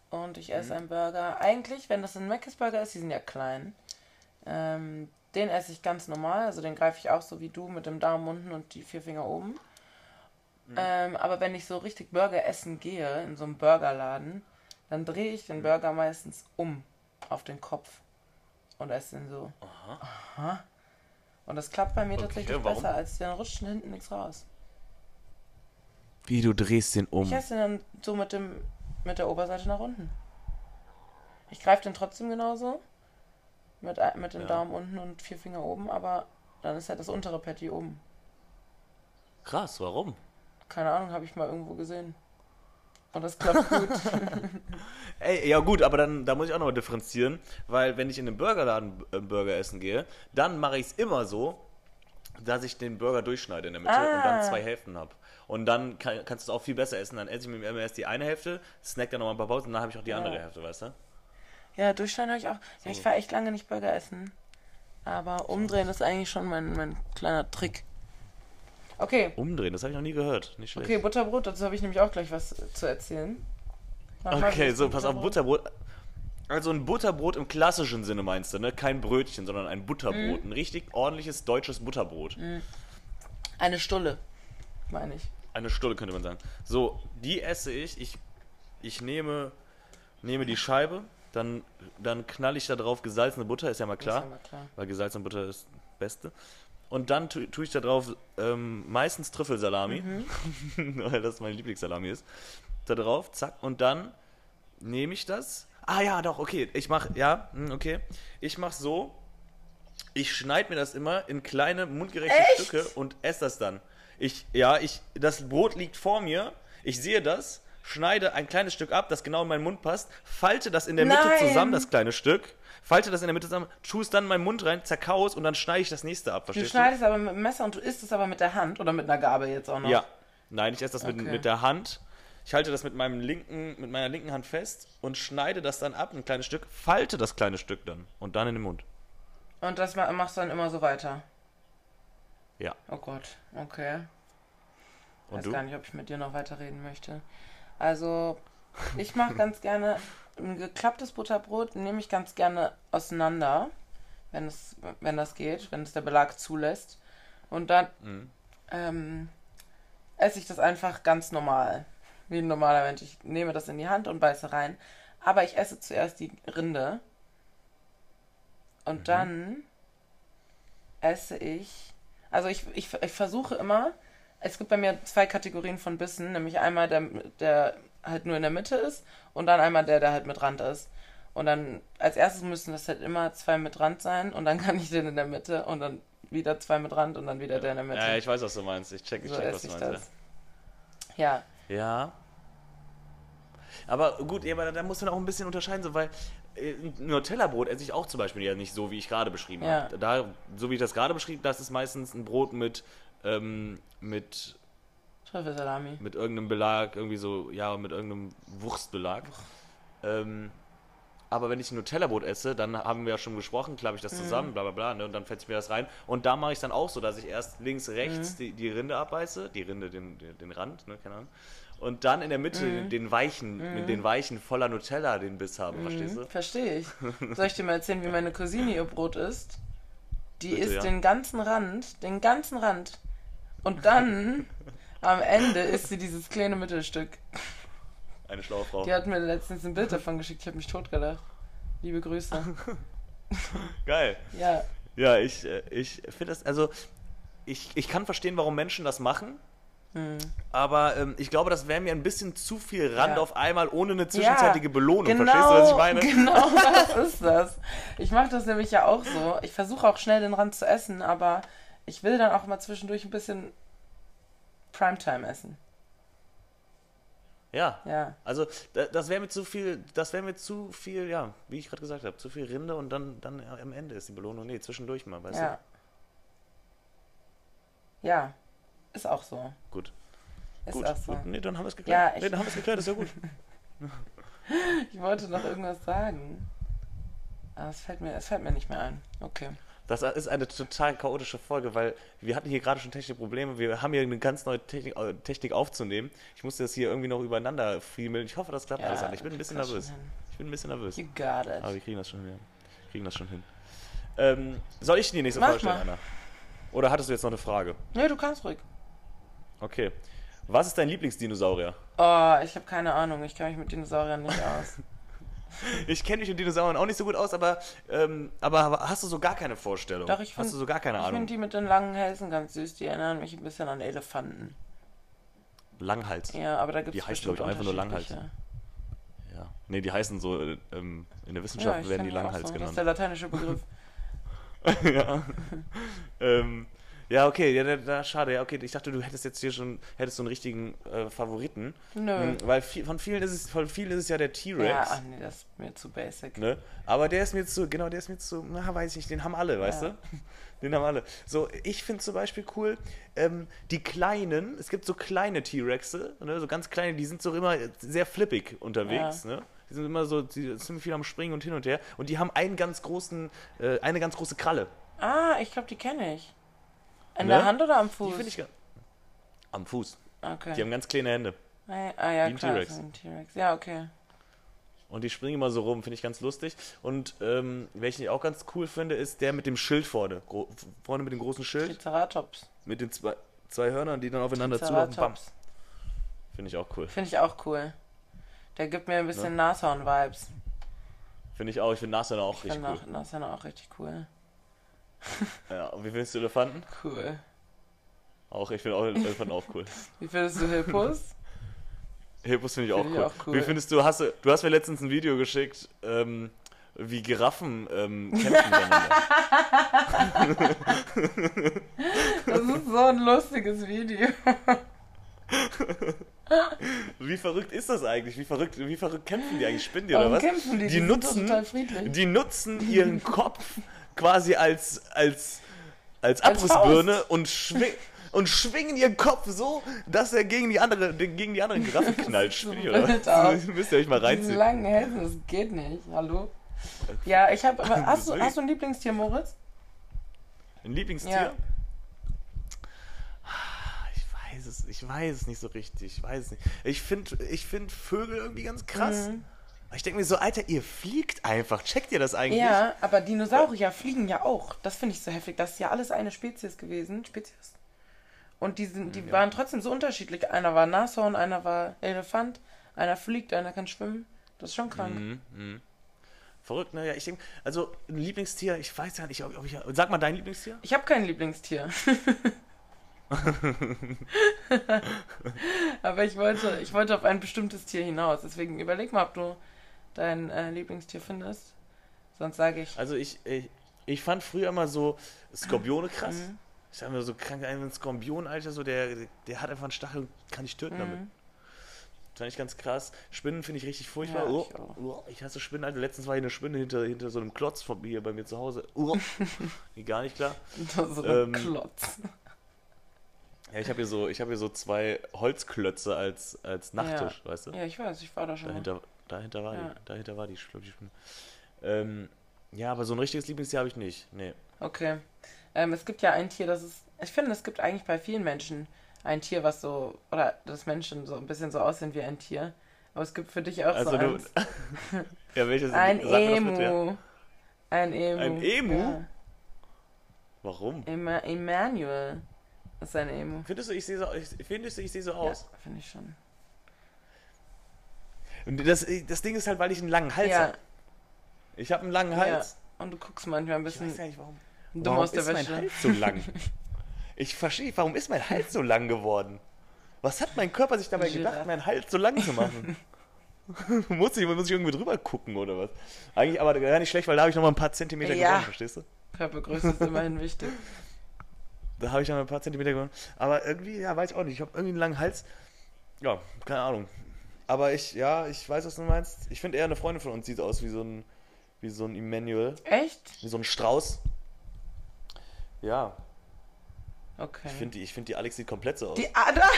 Und ich esse Mhm. einen Burger. Eigentlich, wenn das ein Mc's Burger ist, die sind ja klein. Ähm, den esse ich ganz normal. Also den greife ich auch so wie du mit dem Daumen unten und die vier Finger oben. Mhm. Ähm, aber wenn ich so richtig Burger essen gehe, in so einem Burgerladen, dann drehe ich den Burger meistens um auf den Kopf und esse den so. Aha. Aha. Und das klappt bei mir Okay, tatsächlich warum? besser, als dann rutscht hinten nichts raus. Wie du drehst den um. Ich esse den dann so mit dem mit der Oberseite nach unten. Ich greife den trotzdem genauso. Mit, ein- mit dem Ja. Daumen unten und vier Finger oben, aber dann ist halt das untere Patty oben. Krass, warum? Keine Ahnung, habe ich mal irgendwo gesehen. Und das klappt gut. Ey, ja gut, aber dann da muss ich auch nochmal differenzieren, weil wenn ich in den Burgerladen äh, Burger essen gehe, dann mache ich es immer so, dass ich den Burger durchschneide in der Mitte und dann Ah. zwei Hälften habe. Und dann kann, kannst du es auch viel besser essen. Dann esse ich mir immer erst die eine Hälfte, snack dann noch mal ein paar Pausen und dann habe ich auch die andere Ja. Hälfte, weißt du? Ja, durchschneiden habe ich auch. Ja, ich war echt lange nicht Burger essen. Aber umdrehen ist eigentlich schon mein, mein kleiner Trick. Okay, Umdrehen, das habe ich noch nie gehört. Nicht schlecht. okay, Butterbrot, dazu habe ich nämlich auch gleich was zu erzählen. Mal Okay, so, pass auf, Butterbrot. Also ein Butterbrot im klassischen Sinne meinst du, ne? Kein Brötchen, sondern ein Butterbrot. Mhm. Ein richtig ordentliches deutsches Butterbrot. Eine Stulle, meine ich. Eine Stulle könnte man sagen. So, die esse ich. Ich, ich nehme, nehme die Scheibe, dann, dann knall ich da drauf gesalzene Butter, ist ja mal klar. Ist ja mal klar. Weil gesalzene Butter ist das Beste. Und dann tu, tue ich da drauf ähm, meistens Trüffelsalami, Mhm. weil das meine Lieblingssalami ist. Da drauf, zack. Und dann nehme ich das. Ah ja, doch, okay. Ich mache, ja, hm, okay. Ich mache so. Ich schneide mir das immer in kleine mundgerechte Echt? Stücke und esse das dann. Ich, ja, ich, das Brot liegt vor mir. Ich sehe das, schneide ein kleines Stück ab, das genau in meinen Mund passt, falte das in der Mitte Nein. zusammen, das kleine Stück, falte das in der Mitte zusammen, tue es dann in meinen Mund rein, zerkaus und dann schneide ich das nächste ab. Du Verstehst schneidest aber mit dem Messer und du isst es aber mit der Hand oder mit einer Gabel jetzt auch noch. Ja. Nein, ich esse das mit, Okay. mit der Hand. Ich halte das mit, meinem linken, mit meiner linken Hand fest und schneide das dann ab, ein kleines Stück, falte das kleine Stück dann und dann in den Mund. Und das ma- machst du dann immer so weiter. Ja. Oh Gott, okay. Und weiß du? gar nicht, ob ich mit dir noch weiterreden möchte. Also, ich mache ganz gerne ein geklapptes Butterbrot, nehme ich ganz gerne auseinander, wenn es, wenn das geht, wenn es der Belag zulässt. Und dann Mhm. ähm, esse ich das einfach ganz normal. Wie ein normaler Mensch. Ich nehme das in die Hand und beiße rein. Aber ich esse zuerst die Rinde. Und Mhm. dann esse ich. Also ich, ich, ich versuche immer. Es gibt bei mir zwei Kategorien von Bissen, nämlich einmal der, der halt nur in der Mitte ist und dann einmal der, der halt mit Rand ist. Und dann als erstes müssen das halt immer zwei mit Rand sein und dann kann ich den in der Mitte und dann wieder zwei mit Rand und dann wieder der in der Mitte. Ja, ich weiß, was du meinst. Ich check, ich so check was du meinst. das. Ja. Ja. ja. Aber gut, ja, aber da muss man auch ein bisschen unterscheiden, so, weil äh, ein Nutella-Brot esse ich auch zum Beispiel ja nicht so, wie ich gerade beschrieben Ja. habe. Da, so wie ich das gerade beschrieben das ist meistens ein Brot mit, ähm, mit Trüffelsalami. mit irgendeinem Belag, irgendwie so, ja, mit irgendeinem Wurstbelag. Ähm, aber wenn ich ein Nutella-Brot esse, dann haben wir ja schon gesprochen, klappe ich das zusammen, bla bla bla, ne, und dann fetze ich mir das rein. Und da mache ich dann auch so, dass ich erst links, rechts die, die Rinde abbeiße, die Rinde, den, den, Rand, ne, keine Ahnung. Und dann in der Mitte den, den weichen, mit den weichen voller Nutella den Biss haben, verstehst du? Mhm, verstehe ich. Soll ich dir mal erzählen, wie meine Cousine ihr Brot isst? Die Bitte, isst ja. den ganzen Rand, den ganzen Rand. Und dann, am Ende, isst sie dieses kleine Mittelstück. Eine schlaue Frau. Die hat mir letztens ein Bild davon geschickt, ich habe mich totgelacht. Liebe Grüße. Geil. Ja, Ja, ich, äh, ich finde das, also ich, ich kann verstehen, warum Menschen das machen. Hm. Aber ähm, ich glaube, das wäre mir ein bisschen zu viel Rand Ja. auf einmal ohne eine zwischenzeitige Belohnung. genau, Verstehst du, was ich meine? Genau das ist das. Ich mache das nämlich ja auch so. Ich versuche auch schnell den Rand zu essen, aber ich will dann auch mal zwischendurch ein bisschen Primetime essen. Ja. Ja. Also da, das wäre mir zu viel, das wäre mir zu viel, ja, wie ich gerade gesagt habe, zu viel Rinde und dann, dann am Ende ist die Belohnung. Nee, zwischendurch mal, weißt Ja. Ja, ist auch so. du? Gut. Ist gut, auch so. gut. Nee, dann haben wir es geklärt. Ja, ich- nee, dann haben wir es geklärt, ist ja gut. Ich wollte noch irgendwas sagen. Aber es fällt mir, es fällt mir nicht mehr ein. Okay. Das ist eine total chaotische Folge, weil wir hatten hier gerade schon technische Probleme. Wir haben hier eine ganz neue Technik, äh, Technik aufzunehmen. Ich musste das hier irgendwie noch übereinander friemeln. Ich hoffe, das klappt alles an. Ich bin ein bisschen nervös. Ich bin ein bisschen nervös. You got it. Aber wir kriegen das schon hin. Wir kriegen das schon hin. Ähm, soll ich die nächste Mach Frage stellen. Anna? Oder hattest du jetzt noch eine Frage? Nee, du kannst ruhig. Okay. Was ist dein Lieblingsdinosaurier? Oh, ich habe keine Ahnung. Ich kenne mich mit Dinosauriern nicht aus. Ich kenne mich mit Dinosauriern auch nicht so gut aus, aber, ähm, aber hast du so gar keine Vorstellung? Doch, ich Hast find- du so gar keine Ich Ahnung? finde die mit den langen Hälsen ganz süß. Die erinnern mich ein bisschen an Elefanten. Langhals. Ja, aber da gibt Die es heißen, glaub ich, einfach nur Langhals. Ja. Nee, die heißen so, äh, ähm, in der Wissenschaft werden die Langhals Das ist genannt. der lateinische Begriff. ja. ähm, Ja, okay, ja, da, da, schade. Ja, okay, ich dachte, du hättest jetzt hier schon hättest so einen richtigen äh, Favoriten. Nö. Mhm, Weil viel, von vielen ist es von vielen ist es ja der T-Rex. Ja, ach nee, das ist mir zu basic. Ne? Aber der ist mir zu, genau, der ist mir zu, na, weiß ich nicht, den haben alle, weißt Ja. du? Den haben alle. So, ich finde zum Beispiel cool, ähm, die kleinen, es gibt so kleine T-Rexe, ne, so ganz kleine, die sind so immer sehr flippig unterwegs, ne? Die sind immer so, die sind ziemlich viel am Springen und hin und her. Und die haben einen ganz großen, äh, eine ganz große Kralle. Ah, ich glaube, die kenne ich. An Ne? der Hand oder am Die Fuß? finde ich am Fuß. okay. Die haben ganz kleine Hände. ah, ah, ja, wie ein. T-Rex. so ein T-Rex. Ja, okay. Und die springen immer so rum, finde ich ganz lustig. Und ähm, welchen ich auch ganz cool finde, ist der mit dem Schild vorne. Gro vorne mit dem großen Schild. Triceratops. Mit den zwei, zwei Hörnern, die dann aufeinander zulaufen. Bam. Finde ich auch cool. Finde ich auch cool. Der gibt mir ein bisschen Nashorn-Vibes. Finde ich auch. Ich finde Nashörner auch Ich richtig finde cool. auch Nashorn auch richtig cool. Ja, und wie findest du Elefanten? Cool. Auch, ich finde auch Elefanten auch cool. Wie findest du Hippos? Hippos finde ich, auch Find ich cool. auch cool. Wie findest du, hast du, du hast mir letztens ein Video geschickt, ähm, wie Giraffen ähm, kämpfen miteinander. Das ist so ein lustiges Video. Wie verrückt ist das eigentlich? Wie verrückt, wie verrückt kämpfen die eigentlich? Spinnen die oder Warum was? kämpfen die? Die, Die nutzen, die nutzen ihren Kopf quasi als, als, als Abrissbirne und, schwing, und schwingen ihren Kopf so, dass er gegen die andere, gegen die anderen Giraffen knallt. die, oder. Müsst ihr euch mal Diese reinziehen. langen Hälse, das geht nicht. Hallo? Ja, ich habe. Hast du, hast du ein Lieblingstier, Moritz? Ein Lieblingstier? Ja. Ah, Ich weiß es, ich weiß es nicht so richtig. Ich weiß es nicht. Ich finde ich find Vögel irgendwie ganz krass. Mhm. Ich denke mir so, Alter, ihr fliegt einfach. Checkt ihr das eigentlich? Ja, aber Dinosaurier fliegen ja auch. Das finde ich so heftig. Das ist ja alles eine Spezies gewesen. Spezies. Und die, sind, die Ja. waren trotzdem so unterschiedlich. Einer war Nashorn, einer war Elefant, einer fliegt, einer kann schwimmen. Das ist schon krank. Mhm, mhm. Verrückt, ne? Ja, ich denke, also ein Lieblingstier, ich weiß ja nicht, ob, ob ich. Sag mal dein Lieblingstier? Ich habe kein Lieblingstier. Aber ich wollte, ich wollte auf ein bestimmtes Tier hinaus. Deswegen überleg mal, ob du dein äh, Lieblingstier findest. Sonst sage ich. Also ich, ich, ich fand früher immer so Skorpione krass. Mhm. Ich sag mir so krank, ein Skorpion, Alter, so der, der hat einfach einen Stachel und kann dich töten damit. Mhm. Das fand ich ganz krass. Spinnen finde ich richtig furchtbar. Ja, oh, ich auch. oh, ich hasse Spinnen, Alter. Letztens war hier eine Spinne hinter, hinter so einem Klotz von hier bei mir zu Hause. Oh, gar nicht klar. Ist so ein Ähm, Klotz. Ja, ich habe hier so, ich habe hier so zwei Holzklötze als, als Nachttisch, weißt du? Ja, ich weiß, ich war da schon. Mal. Dahinter, war Ja. die, dahinter war die, glaub, die Spinne. Ähm, ja, aber so ein richtiges Lieblingstier habe ich nicht. Nee. Okay. Ähm, es gibt ja ein Tier, das ist. Ich finde, es gibt eigentlich bei vielen Menschen ein Tier, was so. Oder dass Menschen so ein bisschen so aussehen wie ein Tier. Aber es gibt für dich auch Also so du. eins. ja, welches? Ein. Emu. Ein Emu. Ein Emu? Ja. Warum? Emma Emmanuel ist ein Emu. Findest du, ich sehe so, ich, findest du, ich sehe so aus? Ja, finde ich schon. Und das, das Ding ist halt, weil ich einen langen Hals ja, habe. Ich habe einen langen ja. Hals. Und du guckst manchmal ein Ich bisschen weiß ja nicht, warum. dumm warum aus der ist mein Wäsche. Hals so lang? Ich verstehe, nicht, warum ist mein Hals so lang geworden? Was hat mein Körper sich dabei gedacht, meinen Hals so lang zu machen? muss, ich, muss ich irgendwie drüber gucken oder was? Eigentlich aber gar nicht schlecht, weil da habe ich noch mal ein paar Zentimeter Ja. gewonnen, verstehst du? Körpergröße ist immerhin wichtig. Da habe ich noch mal ein paar Zentimeter gewonnen. Aber irgendwie, ja, weiß ich auch nicht. Ich habe irgendwie einen langen Hals. Ja, keine Ahnung. Aber ich, ja, ich weiß, was du meinst. Ich finde eher eine Freundin von uns sieht aus wie so ein, wie so ein Emmanuel, Echt? wie so ein Strauß. Ja, Okay. ich finde die, ich finde die Alex sieht komplett so aus. die Ader?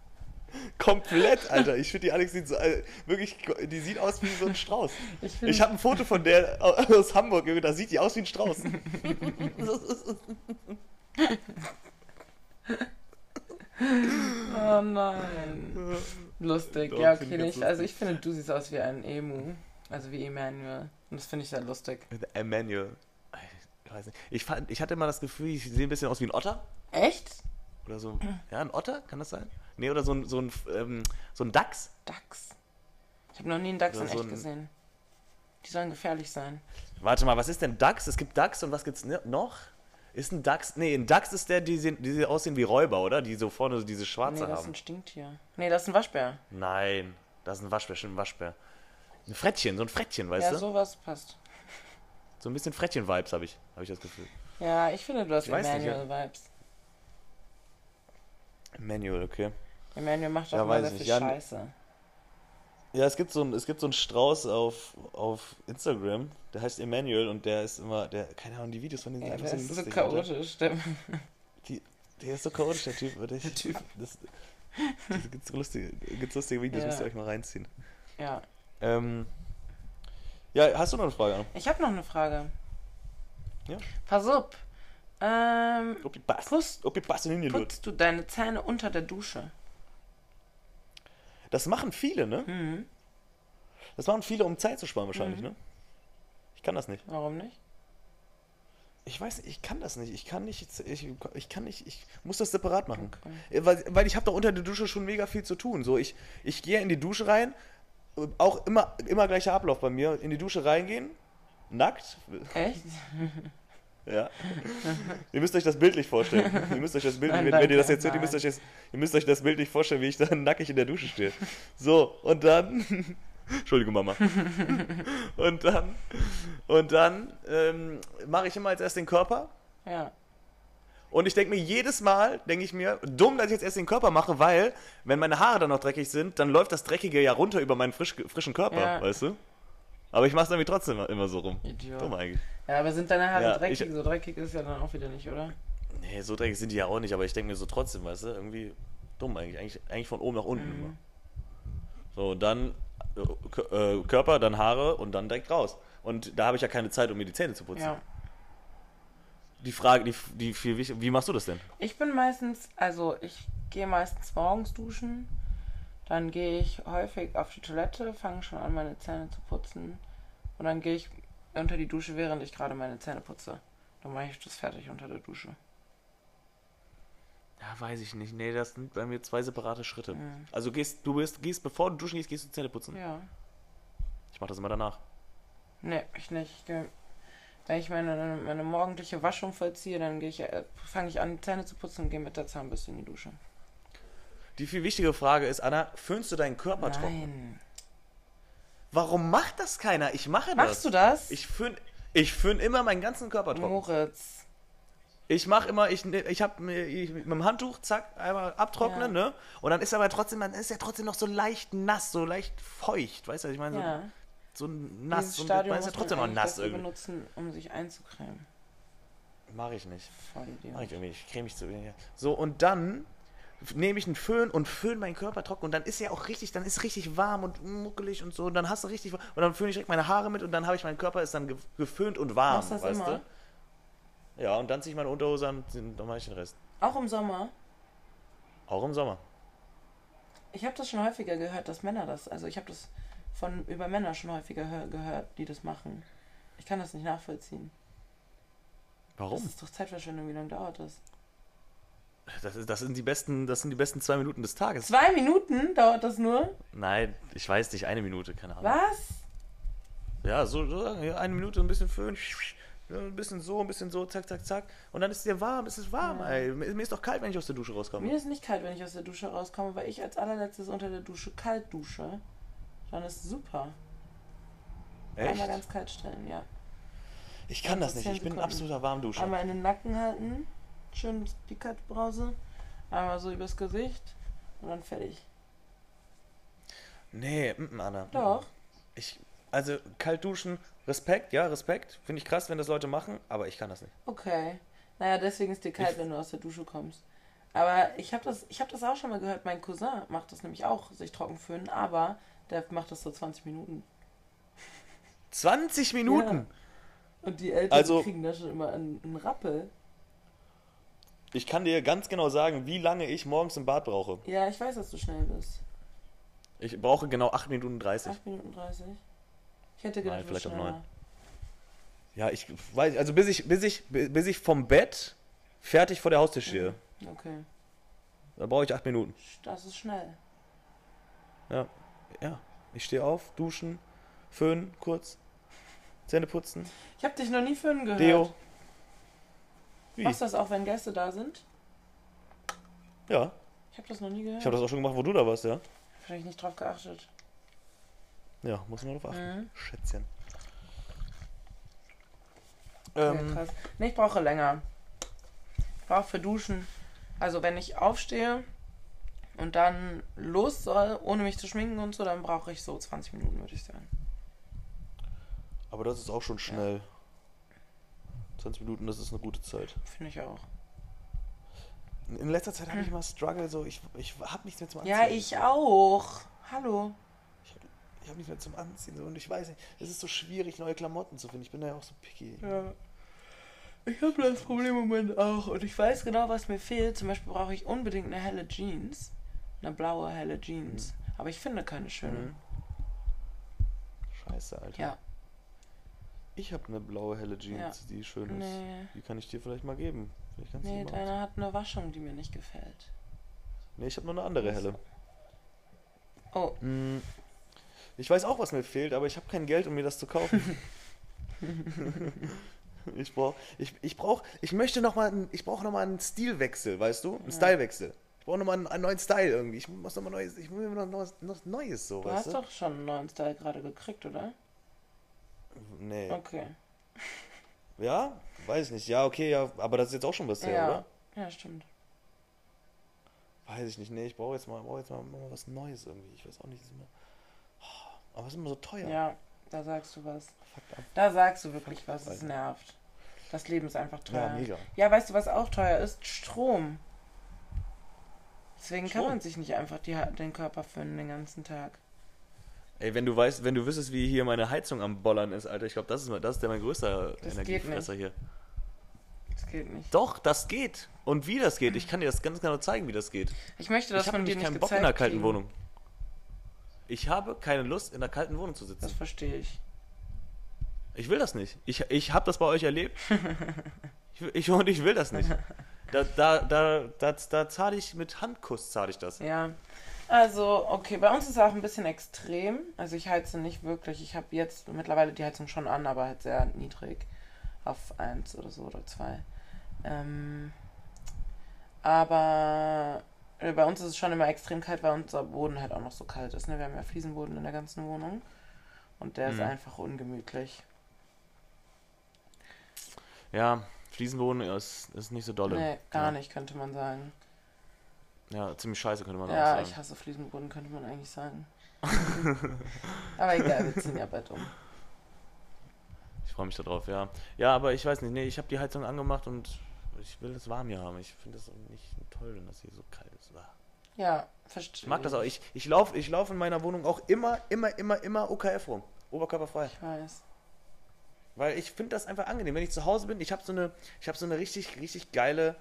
komplett, Alter. Ich finde die Alex sieht so, äh, wirklich, die sieht aus wie so ein Strauß. Ich. Ich habe ein Foto von der aus Hamburg, da sieht die aus wie ein Strauß. Oh nein. Lustig. Ja, okay, nicht. Also ich finde, du siehst aus wie ein Emu. Also wie Emmanuel. Und das finde ich sehr lustig. Emmanuel. Ich weiß nicht. Ich, fand, ich hatte immer das Gefühl, ich sehe ein bisschen aus wie ein Otter. Echt? Oder so. Ja, ein Otter, kann das sein? Nee, oder so ein, so ein, ähm, so ein Dachs. Dachs. Ich habe noch nie einen Dachs Oder in so echt ein- gesehen. Die sollen gefährlich sein. Warte mal, was ist denn Dachs? Es gibt Dachs und was gibt's noch? Ist ein Dachs. Nee, ein Dachs ist der, die, sehen, die aussehen wie Räuber, oder? Die so vorne so diese Nee, schwarze das ist haben. ein Stinktier. Nee, das ist ein Waschbär. Nein, das ist ein Waschbär, stimmt, ein Waschbär. Ein Frettchen, so ein Frettchen, weißt ja, du? sowas passt. So ein bisschen Frettchen-Vibes habe ich, habe ich das Gefühl. Ja, ich finde, du hast Emmanuel-Vibes. Manual, okay. Emmanuel macht doch Ja, mal sehr viel. Ja, Scheiße. Ja, es gibt so einen, es gibt so einen Strauß auf, auf Instagram, der heißt Emmanuel und der ist immer, der, keine Ahnung, die Videos von dem sind einfach so ist so lustig. Alter. chaotisch, stimmt. Der ist so chaotisch, der Typ. Wirklich. Der Typ. Das, das gibt's lustige, gibt's lustige Videos, Ja. müsst ihr euch mal reinziehen. Ja. Ähm, ja, hast du noch eine Frage? Ich habe noch eine Frage. Ja. Pass auf. Ähm, die putzt, die putzt du deine Zähne unter der Dusche? Das machen viele, ne? Mhm. Das machen viele, um Zeit zu sparen wahrscheinlich, Mhm. ne? Ich kann das nicht. Warum nicht? Ich weiß, nicht, ich kann das nicht. Ich kann nicht, ich, ich kann nicht, ich muss das separat machen. Okay. Äh, Weil, weil ich habe doch unter der Dusche schon mega viel zu tun. So, ich, ich gehe in die Dusche rein, äh, auch immer, immer gleicher Ablauf bei mir. In die Dusche reingehen, nackt. Echt? Ja. ihr müsst euch das bildlich vorstellen. Ihr müsst euch das bildlich, Nein, wenn, wenn ihr das jetzt hört, ihr müsst, euch das, ihr müsst euch das bildlich vorstellen, wie ich da nackig in der Dusche stehe. So, und dann. Entschuldigung, Mama. und dann, und dann ähm, mache ich immer als erst den Körper. Ja. Und ich denke mir jedes Mal, denke ich mir, dumm, dass ich jetzt erst den Körper mache, weil, wenn meine Haare dann noch dreckig sind, dann läuft das Dreckige ja runter über meinen frisch, frischen Körper, Ja. weißt du? Aber ich mache es irgendwie trotzdem immer, so rum. Idiot. Dumm eigentlich. Ja, aber sind deine Haare Ja, dreckig? ich- so dreckig ist ja dann auch wieder nicht, oder? Nee, so dreckig sind die ja auch nicht, aber ich denke mir so trotzdem, weißt du, irgendwie dumm eigentlich. Eigentlich, eigentlich von oben nach unten Mhm. immer. So, dann äh, Körper, dann Haare und dann direkt raus. Und da habe ich ja keine Zeit, um mir die Zähne zu putzen. Ja. Die Frage, die, die viel wichtig, wie machst du das denn? Ich bin meistens, also ich gehe meistens morgens duschen, dann gehe ich häufig auf die Toilette, fange schon an, meine Zähne zu putzen und dann gehe ich unter die Dusche, während ich gerade meine Zähne putze. Dann mache ich das fertig unter der Dusche. Ja, weiß ich nicht. Nee, das sind bei mir zwei separate Schritte. Mhm. Also gehst du bist, gehst, bevor du duschen gehst, gehst du Zähne putzen. Ja. Ich mache das immer danach. Nee, ich nicht. Ich geh, wenn ich meine, meine morgendliche Waschung vollziehe, dann gehe ich, äh, fange ich an, Zähne zu putzen und gehe mit der Zahnbürste in die Dusche. Die viel wichtige Frage ist, Anna, föhnst du deinen Körper trocken? Nein. Warum macht das keiner? Ich mache das. Machst du das? Ich föhn, ich föhn immer meinen ganzen Körper trocken. Moritz. Ich mache immer, ich, ich habe mit dem Handtuch, zack, einmal abtrocknen, Ja. ne? Und dann ist aber trotzdem, dann ist er trotzdem noch so leicht nass, so leicht feucht, weißt du, was ich meine? Ja. So, so nass Dieses und Stadium dann ist muss trotzdem noch nass irgendwie. benutzen, um sich einzucremen. Mache ich nicht. Voll Idiot. Mach ich irgendwie, ich creme mich zu wenig. So, und dann nehme ich einen Föhn und föhn meinen Körper trocken und dann ist ja auch richtig, dann ist richtig warm und muckelig und so und dann hast du richtig, und dann föhne ich direkt meine Haare mit und dann habe ich, mein Körper ist dann ge- geföhnt und warm, Machst das weißt immer? du? Ja, und dann ziehe ich meine Unterhose an und dann mache ich den Rest. Auch im Sommer. Auch im Sommer. Ich habe das schon häufiger gehört, dass Männer das, also ich habe das von über Männer schon häufiger hör, gehört, die das machen. Ich kann das nicht nachvollziehen. Das Warum? ist doch Zeitverschwendung, wie lange dauert das? Das, ist, das, sind die besten, das sind die besten zwei Minuten des Tages. Zwei Minuten dauert das nur? Nein, ich weiß nicht, eine Minute, keine Ahnung. Was? Ja, so, so eine Minute, ein bisschen föhn, ein bisschen so, ein bisschen so, zack, zack, zack. Und dann ist es dir warm, es ist warm, Ja. ey. Mir ist doch kalt, wenn ich aus der Dusche rauskomme. Mir ist nicht kalt, wenn ich aus der Dusche rauskomme, weil ich als allerletztes unter der Dusche kalt dusche. Dann ist super. Echt? Einmal ganz kalt stellen, ja. Ich kann das nicht, 10 ich bin ein absoluter Warmduscher. Einmal in den Nacken halten, schön die Kaltbrause, einmal so übers Gesicht und dann fertig. Nee, mm, mm, Anna. Doch. Ich, also kalt duschen, Respekt, ja, Respekt. Finde ich krass, wenn das Leute machen, aber ich kann das nicht. Okay. Naja, deswegen ist dir kalt, Ich- wenn du aus der Dusche kommst. Aber ich habe das, ich hab das auch schon mal gehört. Mein Cousin macht das nämlich auch, sich trocken föhnen, aber der macht das so 20 Minuten. 20 Minuten! Und die Eltern Also- kriegen da schon immer einen, einen Rappel. Ich kann dir ganz genau sagen, wie lange ich morgens im Bad brauche. Ja, ich weiß, dass du schnell bist. Ich brauche genau 8 Minuten 30. 8 Minuten 30. Ich hätte gedacht, Nein, vielleicht auch schneller. Ja, ich weiß, also bis ich, bis ich, bis ich vom Bett fertig vor der Haustür stehe, Okay. da brauche ich 8 Minuten. Das ist schnell. Ja, ja. Ich stehe auf, duschen, föhnen kurz, Zähne putzen, Ich habe dich noch nie föhnen gehört. Deo. Wie? Machst du das auch, wenn Gäste da sind? Ja, Ich habe das noch nie gehört. ich habe das auch schon gemacht, wo du da warst, ja. Vielleicht nicht drauf geachtet. Ja, muss man drauf achten. Mhm. Schätzchen. Ähm, krass. Nee, ich brauche länger. Ich brauche für Duschen. Also wenn ich aufstehe, und dann los soll, ohne mich zu schminken und so, dann brauche ich so 20 Minuten, würde ich sagen. Aber das ist auch schon schnell. 20 Minuten, das ist eine gute Zeit. Finde ich auch. In letzter Zeit habe ich mal Struggle, so ich, ich habe nichts mehr zum Anziehen. Ja, ich auch. Hallo. Ich habe ich hab nichts mehr zum Anziehen so, und ich weiß nicht, es ist so schwierig, neue Klamotten zu finden. Ich bin da ja auch so picky. Ja. Ich habe das Problem im Moment auch. Und ich weiß genau, was mir fehlt. Zum Beispiel brauche ich unbedingt eine helle Jeans. Eine blaue, helle Jeans. Aber ich finde keine schöne. Mhm. Scheiße, Alter. Ja. Ich habe eine blaue helle Jeans, die schön ist. Nee. Die kann ich dir vielleicht mal geben. Vielleicht kannst du Nee, deine hat eine Waschung, die mir nicht gefällt. Nee, ich habe noch eine andere helle. Oh, Mm, Ich weiß auch, was mir fehlt, aber ich habe kein Geld, um mir das zu kaufen. ich brauche, ich, ich brauche, ich möchte noch mal, einen- ich brauche noch mal einen Stilwechsel, weißt du, einen Stylewechsel. Ich brauche noch mal einen, einen neuen Style irgendwie. Ich muss noch mal neues, ich will noch was, noch Neues so, du weißt hast du? doch schon einen neuen Style gerade gekriegt, oder? Nee. Okay. Ja, weiß nicht. Ja, okay, ja, aber das ist jetzt auch schon was her, Ja. oder? Ja, stimmt. Weiß ich nicht. Nee, ich brauche jetzt mal, brauche jetzt mal, mal was Neues irgendwie. Ich weiß auch nicht, ist immer, Oh, aber es ist immer so teuer. Ja, da sagst du was. Da sagst du wirklich was. Es nervt. Das Leben ist einfach teuer. Ja, mega. Ja, weißt du, was auch teuer ist? Strom. Deswegen kann Strom? man sich nicht einfach die, den Körper füllen den ganzen Tag. Ey, wenn du weißt, wenn du wüsstest, wie hier meine Heizung am Bollern ist, Alter, ich glaube, das ist mal, das ist der mein größter Das Energiefresser hier. Das geht nicht. Doch, das geht. Und wie das geht, ich kann dir das ganz genau zeigen, wie das geht. Ich möchte das ich habe von dir nicht keinen Bock in einer kalten kriegen. Wohnung. Ich habe keine Lust, in einer kalten Wohnung zu Das sitzen. verstehe ich. Ich will das nicht. Ich, ich habe das bei euch erlebt. Ich, will- ich, und ich will das nicht. Da, da, da, da, da zahle ich mit Handkuss, zahle ich das. Ja. Also, okay, bei uns ist es auch ein bisschen extrem. Also ich heize nicht wirklich. Ich habe jetzt mittlerweile die Heizung schon an, aber halt sehr niedrig. Auf 1 oder so oder 2. Ähm, aber äh, bei uns ist es schon immer extrem kalt, weil unser Boden halt auch noch so kalt ist. Ne? Wir haben ja Fliesenboden in der ganzen Wohnung. Und der ist Mhm. einfach ungemütlich. Ja, Fliesenboden ist, ist nicht so dolle. Nee, gar ja. nicht, könnte man sagen. Ja, ziemlich scheiße, könnte man auch Ja, sagen. ich hasse Fliesenboden, könnte man eigentlich sagen. aber egal, wir ziehen ja bald um. Ich freue mich darauf, ja. Ja, aber ich weiß nicht, nee, ich habe die Heizung angemacht und ich will es warm hier haben. Ich finde das nicht toll, wenn das hier so kalt ist. Ah. Ja, verstehe. Ich mag das auch. Ich, ich laufe ich lauf in meiner Wohnung auch immer, immer, immer, immer OKF rum. Oberkörperfrei. Ich weiß. Weil ich finde das einfach angenehm. Wenn ich zu Hause bin, ich habe so eine, ich habe so eine richtig, richtig geile,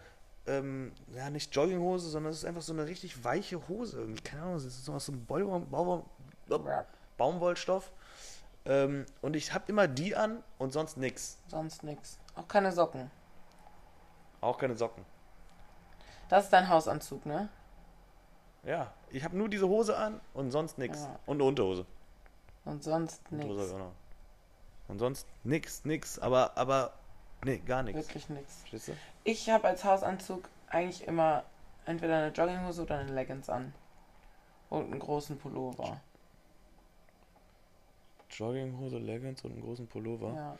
ähm, ja, nicht Jogginghose, sondern es ist einfach so eine richtig weiche Hose irgendwie. Keine Ahnung, es ist so aus einem Baum, Baum, Baumwollstoff. Ähm, und ich habe immer die an und sonst nix. Sonst nix. Auch keine Socken. Auch keine Socken. Das ist dein Hausanzug, ne? Ja, ich habe nur diese Hose an und sonst nix. Ja. Und eine Unterhose. Und sonst Unterhose nix. auch noch. Und sonst nix, nix. Aber, aber, nee, gar nichts. Wirklich nix. Verstehst du? Ich habe als Hausanzug eigentlich immer entweder eine Jogginghose oder eine Leggings an. Und einen großen Pullover. Jogginghose, Leggings und einen großen Pullover. Ja.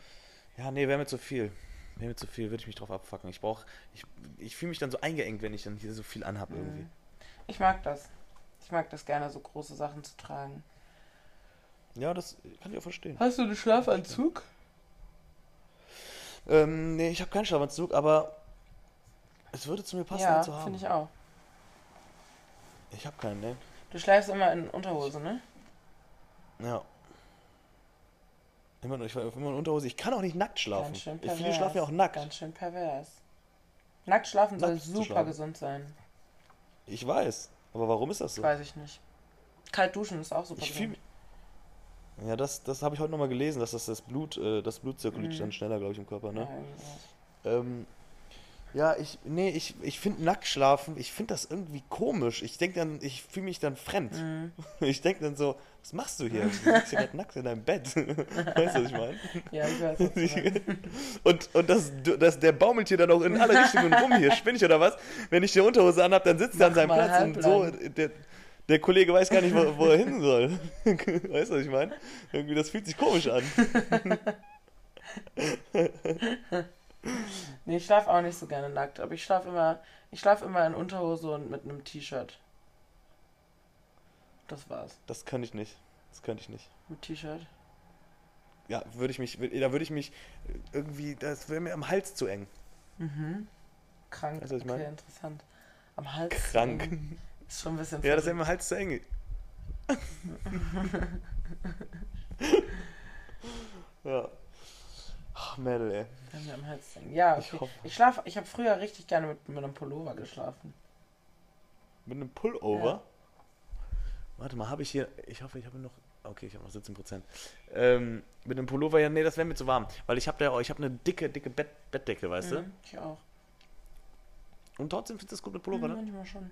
Ja, nee, wäre mir zu viel. Wäre mir zu viel, würde ich mich drauf abfacken. Ich brauch, ich, ich fühle mich dann so eingeengt, wenn ich dann hier so viel anhab irgendwie. Mhm. Ich mag das. Ich mag das gerne, so große Sachen zu tragen. Ja, das kann ich auch verstehen. Hast du einen Schlafanzug? Ähm, nee, ich habe keinen Schlafanzug, aber es würde zu mir passen, ja, zu haben. finde ich auch. Ich habe keinen, ne? Du schläfst immer in Unterhose, ne? Ja. Immer, ich war immer in Unterhose. Ich kann auch nicht nackt schlafen. Ganz schön Viele pervers. schlafen ja auch nackt. Ganz schön pervers. Nackt schlafen soll Nackt zu super schlafen. gesund sein. Ich weiß. Aber warum ist das so? Weiß ich nicht. Kalt duschen ist auch super Ich gesund. Ja, das, das habe ich heute nochmal gelesen, dass das das Blut, äh, das Blut zirkuliert Mhm. dann schneller, glaube ich, im Körper, ne? Ja. Ähm, ja, ich, nee, ich, ich finde nackt schlafen, ich finde das irgendwie komisch. Ich denke dann, ich fühle mich dann fremd. Mhm. Ich denke dann so, was machst du hier? Du liegst hier gerade nackt in deinem Bett. weißt du, was ich meine? Ja, ich weiß. Was meinst. Und, und das, das, der baumelt hier dann auch in alle Richtungen rum hier. Spinne ich oder was? Wenn ich die Unterhose anhab, dann sitzt er an seinem Platz und so. Der, der Kollege weiß gar nicht, wo, wo er hin soll. weißt du, was ich meine? Irgendwie, das fühlt sich komisch an. Nee, ich schlafe auch nicht so gerne nackt, aber ich schlafe immer, ich schlafe immer in Unterhose und mit einem T-Shirt. Das war's. Das kann ich nicht. Das könnte ich nicht. Mit T-Shirt. Ja, würde ich mich, da würde ich mich irgendwie, das wäre mir am Hals zu eng. Mhm. Krank. Weißt okay, meine? interessant. Am Hals. Krank. eng. Ist schon ein bisschen Ja, das ist verrückt. ja am Hals zu eng. ja. Ach, Mädel, ey. Am Hals eng. Ja, Ich okay. hoffe- Ich schlafe, ich habe früher richtig gerne mit, mit einem Pullover geschlafen. Mit einem Pullover? Ja. Warte mal, habe ich hier. Ich hoffe, ich habe noch. Okay, ich habe noch 17%. Ähm, mit einem Pullover, ja, nee, das wäre mir zu warm. Weil ich habe da, ich habe eine dicke, dicke Bett, Bettdecke, weißt Mhm, Ich auch. du? Und trotzdem findest du das gut mit Pullover, Mhm, ne? manchmal schon.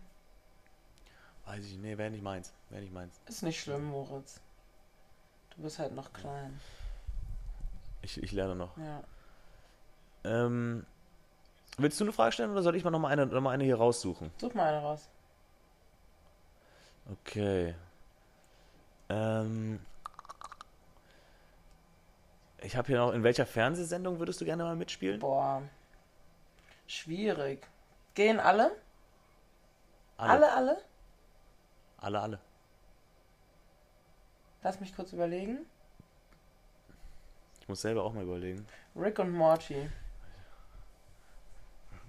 Weiß ich, nee, wäre nicht meins. Wäre nicht meins. Ist nicht schlimm, Moritz. Du bist halt noch klein. Ich, ich lerne noch. Ja. Ähm, willst du eine Frage stellen oder soll ich mal noch mal eine, noch mal eine hier raussuchen? Such mal eine raus. Okay. Ähm, ich habe hier noch, in welcher Fernsehsendung würdest du gerne mal mitspielen? Boah. Schwierig. Gehen alle? Alle, alle? Alle, alle. Lass mich kurz überlegen. Ich muss selber auch mal überlegen. Rick und Morty.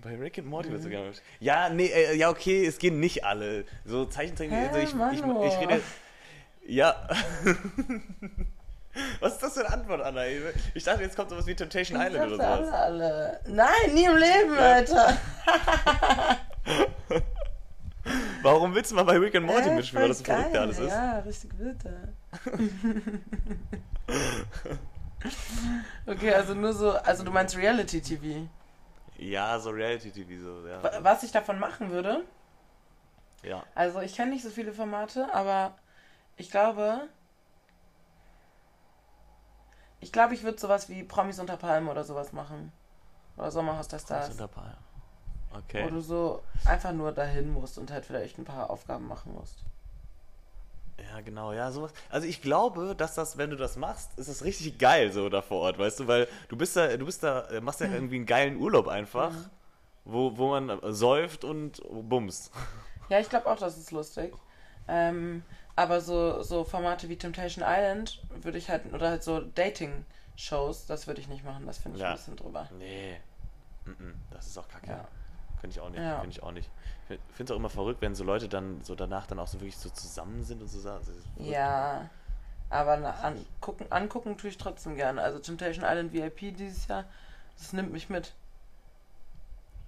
Bei Rick and Morty Mhm. gerne mitspielen? Ja, nee, äh, ja, okay, es gehen nicht alle. So Zeichentrick, also ich, ich, Manu? ich rede. Ja. Was ist das für eine Antwort, Anna? Ich dachte, jetzt kommt sowas wie Temptation Ich Island oder sowas. alle, alle. Nein, nie im Leben, Ja. Alter. Warum willst du mal bei Rick and Morty Hä, mitspielen, weil das so verrückt alles ist? Ja, richtig bitte. okay, also nur so, also du meinst Reality-TV. Ja, so Reality-TV, so, ja. Wa- Was ich davon machen würde, Ja. also ich kenne nicht so viele Formate, aber ich glaube, ich glaube, ich würde sowas wie Promis unter Palmen oder sowas machen. Oder Sommerhaus der Stars. Sind dabei. Wo Okay. du so einfach nur dahin musst und halt vielleicht ein paar Aufgaben machen musst. Ja, genau, ja, sowas. Also ich glaube, dass das, wenn du das machst, ist es richtig geil so da vor Ort, weißt du, weil du bist da, du bist da, äh, machst ja irgendwie einen geilen Urlaub einfach, Mhm. wo, wo man äh, säuft und bumst. Ja, ich glaube auch, das ist lustig. Ähm, aber so, so Formate wie Temptation Island würde ich halt, oder halt so Dating-Shows, das würde ich nicht machen, das finde ich Ja. ein bisschen drüber. Nee. Das ist auch kacke. Ja. Könnte ich auch nicht, Ja. könnte ich auch nicht. Ich finde es auch immer verrückt, wenn so Leute dann so danach dann auch so wirklich so zusammen sind und so sagen. Ja, aber na, angucken, angucken tue ich trotzdem gerne. Also Temptation Island VIP dieses Jahr, das nimmt mich mit.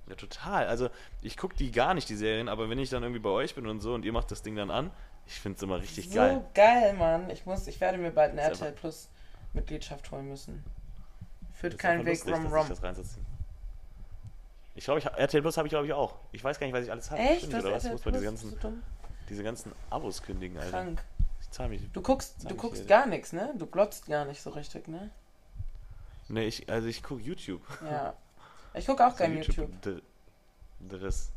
Ja, total. Also ich gucke die gar nicht, die Serien, aber wenn ich dann irgendwie bei euch bin und so und ihr macht das Ding dann an, ich finde es immer richtig so geil. geil, Mann. Ich muss, ich werde mir bald eine RTL Plus Mitgliedschaft holen müssen. Führt keinen Weg rum rum. Ich, glaube, ich, RTL Plus habe ich glaube ich auch. Ich weiß gar nicht, was ich alles habe. Echt? Stimmt, oder was? Ich RTL muss mal diese Plus? ganzen, So diese ganzen Abos kündigen, Alter. Krank. Ich zahle mich. Du guckst, du ich guckst gar nichts, ne? Du glotzt gar nicht so richtig, ne? Nee, ich, also ich gucke YouTube. Ja. Ich gucke auch So kein YouTube. d- Driss.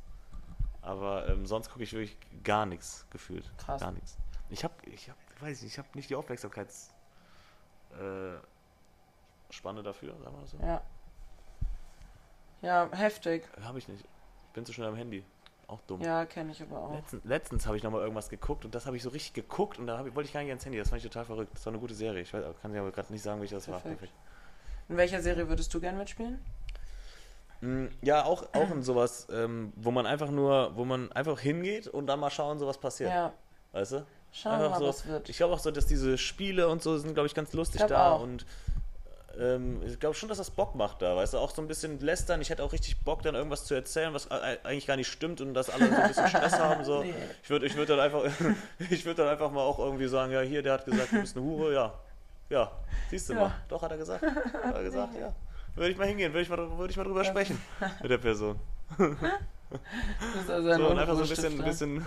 Aber ähm, sonst gucke ich wirklich gar nichts gefühlt. Krass. Gar nichts. Ich habe, ich hab, weiß nicht, ich habe nicht die Aufmerksamkeits äh, dafür, sagen wir mal so. Ja. Ja, heftig. Habe ich nicht. Ich bin zu schnell am Handy. Auch dumm. Ja, kenne ich aber auch. Letztens, letztens habe ich nochmal irgendwas geguckt und das habe ich so richtig geguckt und da ich, wollte ich gar nicht ans Handy. Das fand ich total verrückt. Das war eine gute Serie. Ich weiß, kann dir aber gerade nicht sagen, welche das war. Perfekt. In welcher Serie würdest du gern mitspielen? Mm, Ja, auch, auch in sowas, ähm, wo man einfach nur, wo man einfach hingeht und dann mal schauen, so was passiert. Ja. Weißt du? Schauen Einfach mal, so, was wird. Ich glaube auch so, dass diese Spiele und so sind, glaube ich, ganz lustig glaub da auch. und ähm, ich glaube schon, dass das Bock macht da, weißt du, auch so ein bisschen lästern. Ich hätte auch richtig Bock, dann irgendwas zu erzählen, was eigentlich gar nicht stimmt und dass alle so ein bisschen Stress haben. So. Nee. Ich würde ich würd dann einfach, ich würde dann einfach mal auch irgendwie sagen, ja, hier, der hat gesagt, du bist eine Hure, ja. Ja, siehst du Ja. mal. Doch, hat er gesagt. Hat er gesagt, ja. Würde ich mal hingehen, würde ich mal, würde ich mal drüber sprechen mit der Person. Das ist also ein So, und einfach so ein bisschen, bisschen,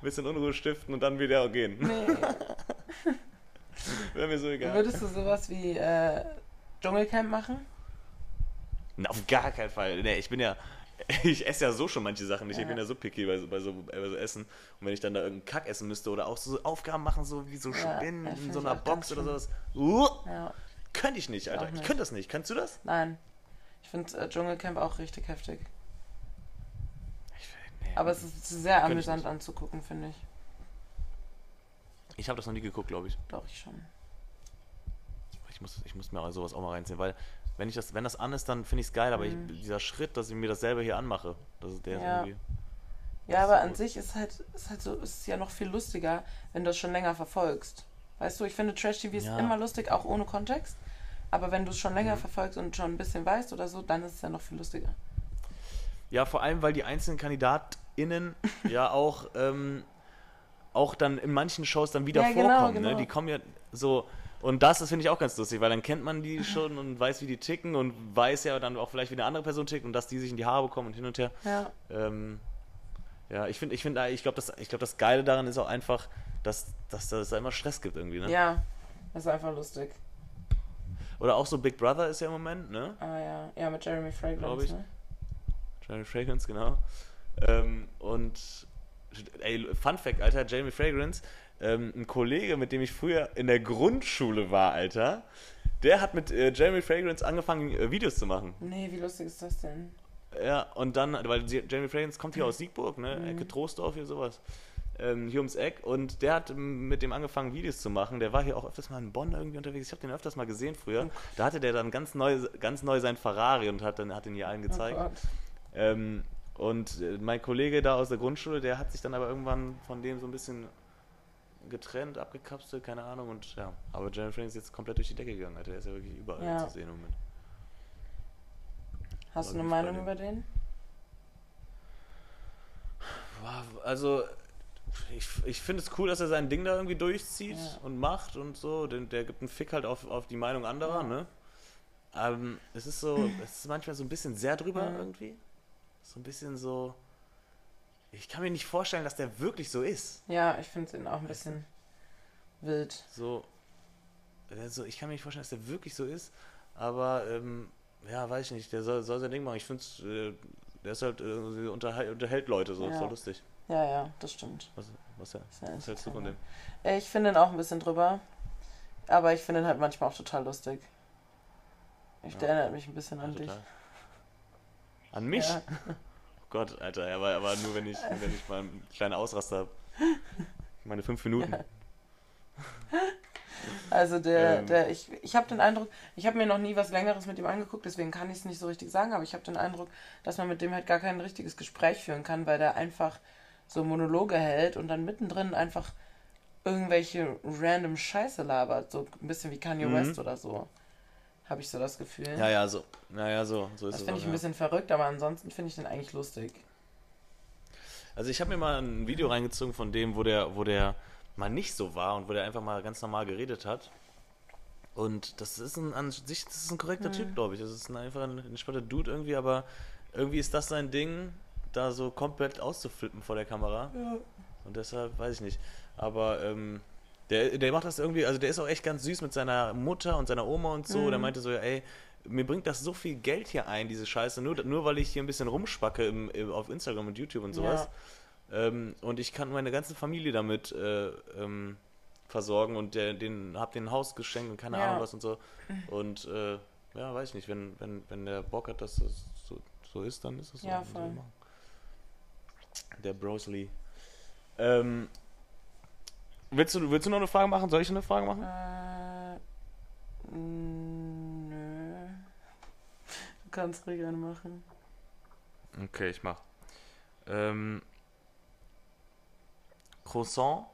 bisschen Unruhe stiften und dann wieder gehen. Nee. Wäre mir so egal. Würdest du sowas wie äh, Dschungelcamp machen? Na, auf gar keinen Fall. Nee, ich bin ja. Ich esse ja so schon manche Sachen nicht. Ich Ja. bin ja so picky bei so, bei, so, bei so Essen. Und wenn ich dann da irgendeinen Kack essen müsste oder auch so Aufgaben machen, so wie so Spinnen ja, in so ich einer Box oder sowas. Uh, Ja. könnte ich nicht, Alter. Auch Ich nicht. könnte das nicht. Kannst du das? Nein. Ich finde äh, Dschungelcamp auch richtig heftig. Ich, nee, Aber es ist sehr ich amüsant nicht. anzugucken, finde ich. Ich habe das noch nie geguckt, glaube ich. Doch, ich schon. Ich muss, ich muss mir sowas auch mal reinziehen, weil wenn ich das, wenn das an ist, dann finde ich es geil, aber Mhm. ich, dieser Schritt, dass ich mir das selber hier anmache, das ist der Ja. irgendwie. Ja, aber so an gut. sich ist halt, ist halt so, ist ja noch viel lustiger, wenn du es schon länger verfolgst. Weißt du, ich finde Trash-TV ist Ja. immer lustig, auch ohne Kontext. Aber wenn du es schon länger Mhm. verfolgst und schon ein bisschen weißt oder so, dann ist es ja noch viel lustiger. Ja, vor allem, weil die einzelnen KandidatInnen ja auch, ähm, auch dann in manchen Shows dann wieder Ja, genau, vorkommen. genau. Ne? Die kommen ja so. Und das, das finde ich auch ganz lustig, weil dann kennt man die schon und weiß, wie die ticken und weiß ja dann auch vielleicht, wie eine andere Person tickt und dass die sich in die Haare bekommen und hin und her. Ja. Ähm, ja, ich finde, ich finde, ich glaube, das, ich glaube, das Geile daran ist auch einfach, dass, dass, dass es da immer Stress gibt irgendwie, ne? Ja, das ist einfach lustig. Oder auch so Big Brother ist ja im Moment, ne? Ah ja, ja, mit Jeremy Glaub Fragrance, ich. ne? Jeremy Fragrance, genau. Ähm, und ey, Fun Fact, Alter, Jeremy Fragrance, ähm, ein Kollege, mit dem ich früher in der Grundschule war, Alter, der hat mit äh, Jeremy Fragrance angefangen, äh, Videos zu machen. Nee, wie lustig ist das denn? Ja, und dann, weil Jeremy Fragrance kommt hier aus Siegburg, ne? Mhm. Ecke Troisdorf, hier sowas. Ähm, hier ums Eck. Und der hat mit dem angefangen, Videos zu machen. Der war hier auch öfters mal in Bonn irgendwie unterwegs. Ich habe den öfters mal gesehen früher. Oh Da hatte der dann ganz neu, ganz neu sein Ferrari und hat, dann, hat den hier allen gezeigt. Oh Gott. Ähm, und äh, mein Kollege da aus der Grundschule, der hat sich dann aber irgendwann von dem so ein bisschen getrennt, abgekapselt, keine Ahnung. Und ja, aber Jeremy Fragrance ist jetzt komplett durch die Decke gegangen, Alter. Der ist ja wirklich überall Ja. zu sehen im Moment. Hast du eine Meinung über den? Also, ich, ich finde es cool, dass er sein Ding da irgendwie durchzieht Ja. und macht und so. Den, der gibt einen Fick halt auf, auf die Meinung anderer, Ja. ne? Ähm, es ist so, es ist manchmal so ein bisschen sehr drüber irgendwie. So ein bisschen so. Ich kann mir nicht vorstellen, dass der wirklich so ist. Ja, ich finde ihn auch ein bisschen wild. So, also ich kann mir nicht vorstellen, dass der wirklich so ist, aber ähm, ja, weiß ich nicht, der soll, soll sein Ding machen. Ich finde äh, der ist halt, äh, unterhält, unterhält Leute so, ist Ja. doch lustig. Ja, ja, das stimmt. Was, was, ja, Ist ja was hältst du von dem? Äh, Ich finde ihn auch ein bisschen drüber. Aber ich finde ihn halt manchmal auch total lustig. Ich, Der Ja. erinnert mich ein bisschen an Ja, dich. An mich? Ja. Oh Gott, Alter, aber, aber nur wenn ich, wenn ich mal einen kleinen Ausraster habe. Meine fünf Minuten. Ja. Also der, Ähm. der, ich, ich habe den Eindruck, ich habe mir noch nie was Längeres mit ihm angeguckt, deswegen kann ich es nicht so richtig sagen, aber ich habe den Eindruck, dass man mit dem halt gar kein richtiges Gespräch führen kann, weil der einfach so Monologe hält und dann mittendrin einfach irgendwelche random Scheiße labert, so ein bisschen wie Kanye Mhm. West oder so. Habe ich so das Gefühl. Ja, ja, so. Naja, so, so ist das finde ich ein ja. bisschen verrückt, aber ansonsten finde ich den eigentlich lustig. Also ich habe mir mal ein Video reingezogen von dem, wo der, wo der mal nicht so war und wo der einfach mal ganz normal geredet hat. Und das ist ein, an sich, das ist ein korrekter Mhm. Typ, glaube ich. Das ist ein, einfach ein entspannter Dude irgendwie, aber irgendwie ist das sein Ding, da so komplett auszuflippen vor der Kamera. Ja. Und deshalb weiß ich nicht. Aber ähm, der, der macht das irgendwie, also der ist auch echt ganz süß mit seiner Mutter und seiner Oma und so. Mhm. Der meinte so, ja, ey, mir bringt das so viel Geld hier ein, diese Scheiße, nur, nur weil ich hier ein bisschen rumspacke im, im, auf Instagram und YouTube und sowas. Ähm, und ich kann meine ganze Familie damit äh, ähm, versorgen und der, den, hab den Haus geschenkt und keine Ja. Ahnung was und so. Und äh, ja, weiß ich nicht, wenn, wenn, wenn der Bock hat, dass das so, so ist, dann ist es so. Ja, voll. Der Brosley. Ähm, willst, du, willst du noch eine Frage machen? Soll ich eine Frage machen? Äh, nö. Du kannst eine machen. Okay, ich mach. Ähm, Croissant?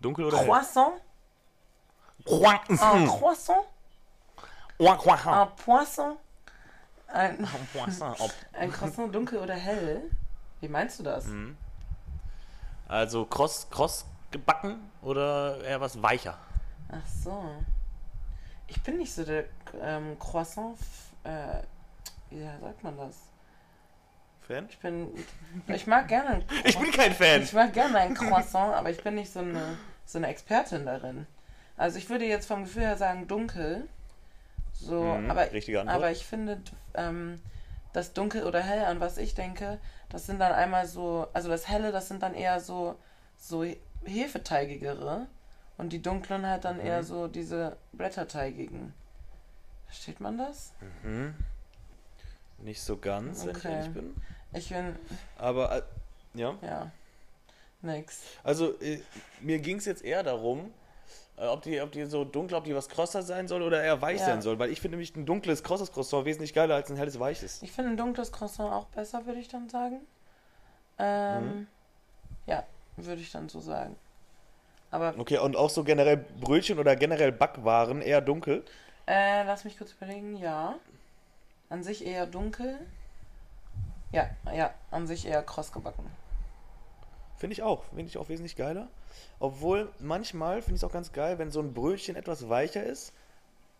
Dunkel oder hell? Croissant? Croissant. Un croissant? Croissant. Un poisson? Ein, Croissant. Ob- ein Croissant dunkel oder hell? Wie meinst du das? Mhm. Also kross, kross gebacken oder eher was weicher? Ach so. Ich bin nicht so der ähm, Croissant. Äh, wie sagt man das? Fan? Ich bin. Ich mag gerne ein Ich bin kein Fan. Ich mag gerne ein Croissant, aber ich bin nicht so eine, so eine Expertin darin. Also ich würde jetzt vom Gefühl her sagen dunkel. So, Mhm, aber, richtige Antwort. aber ich finde, ähm, das Dunkel oder Hell, an was ich denke, das sind dann einmal so, also das Helle, das sind dann eher so, so hefeteigigere. Und die dunklen halt dann Mhm. eher so diese blätterteigigen. Versteht man das? Mhm. Nicht so ganz, wenn ich Okay. ehrlich bin. Ich bin, Aber, äh, ja. ja. Nix. Also, äh, mir ging es jetzt eher darum, äh, ob, die, ob die so dunkel, ob die was krosser sein soll oder eher weich Ja. sein soll. Weil ich finde nämlich ein dunkles, krosses Croissant wesentlich geiler als ein helles, weiches. Ich finde ein dunkles Croissant auch besser, würde ich dann sagen. Ähm, Mhm. Ja, würde ich dann so sagen. Aber Okay, und auch so generell Brötchen oder generell Backwaren eher dunkel. äh, lass mich kurz überlegen. Ja. An sich eher dunkel. Ja, ja, an sich eher kross gebacken. Finde ich auch. Finde ich auch wesentlich geiler. Obwohl, manchmal finde ich es auch ganz geil, wenn so ein Brötchen etwas weicher ist.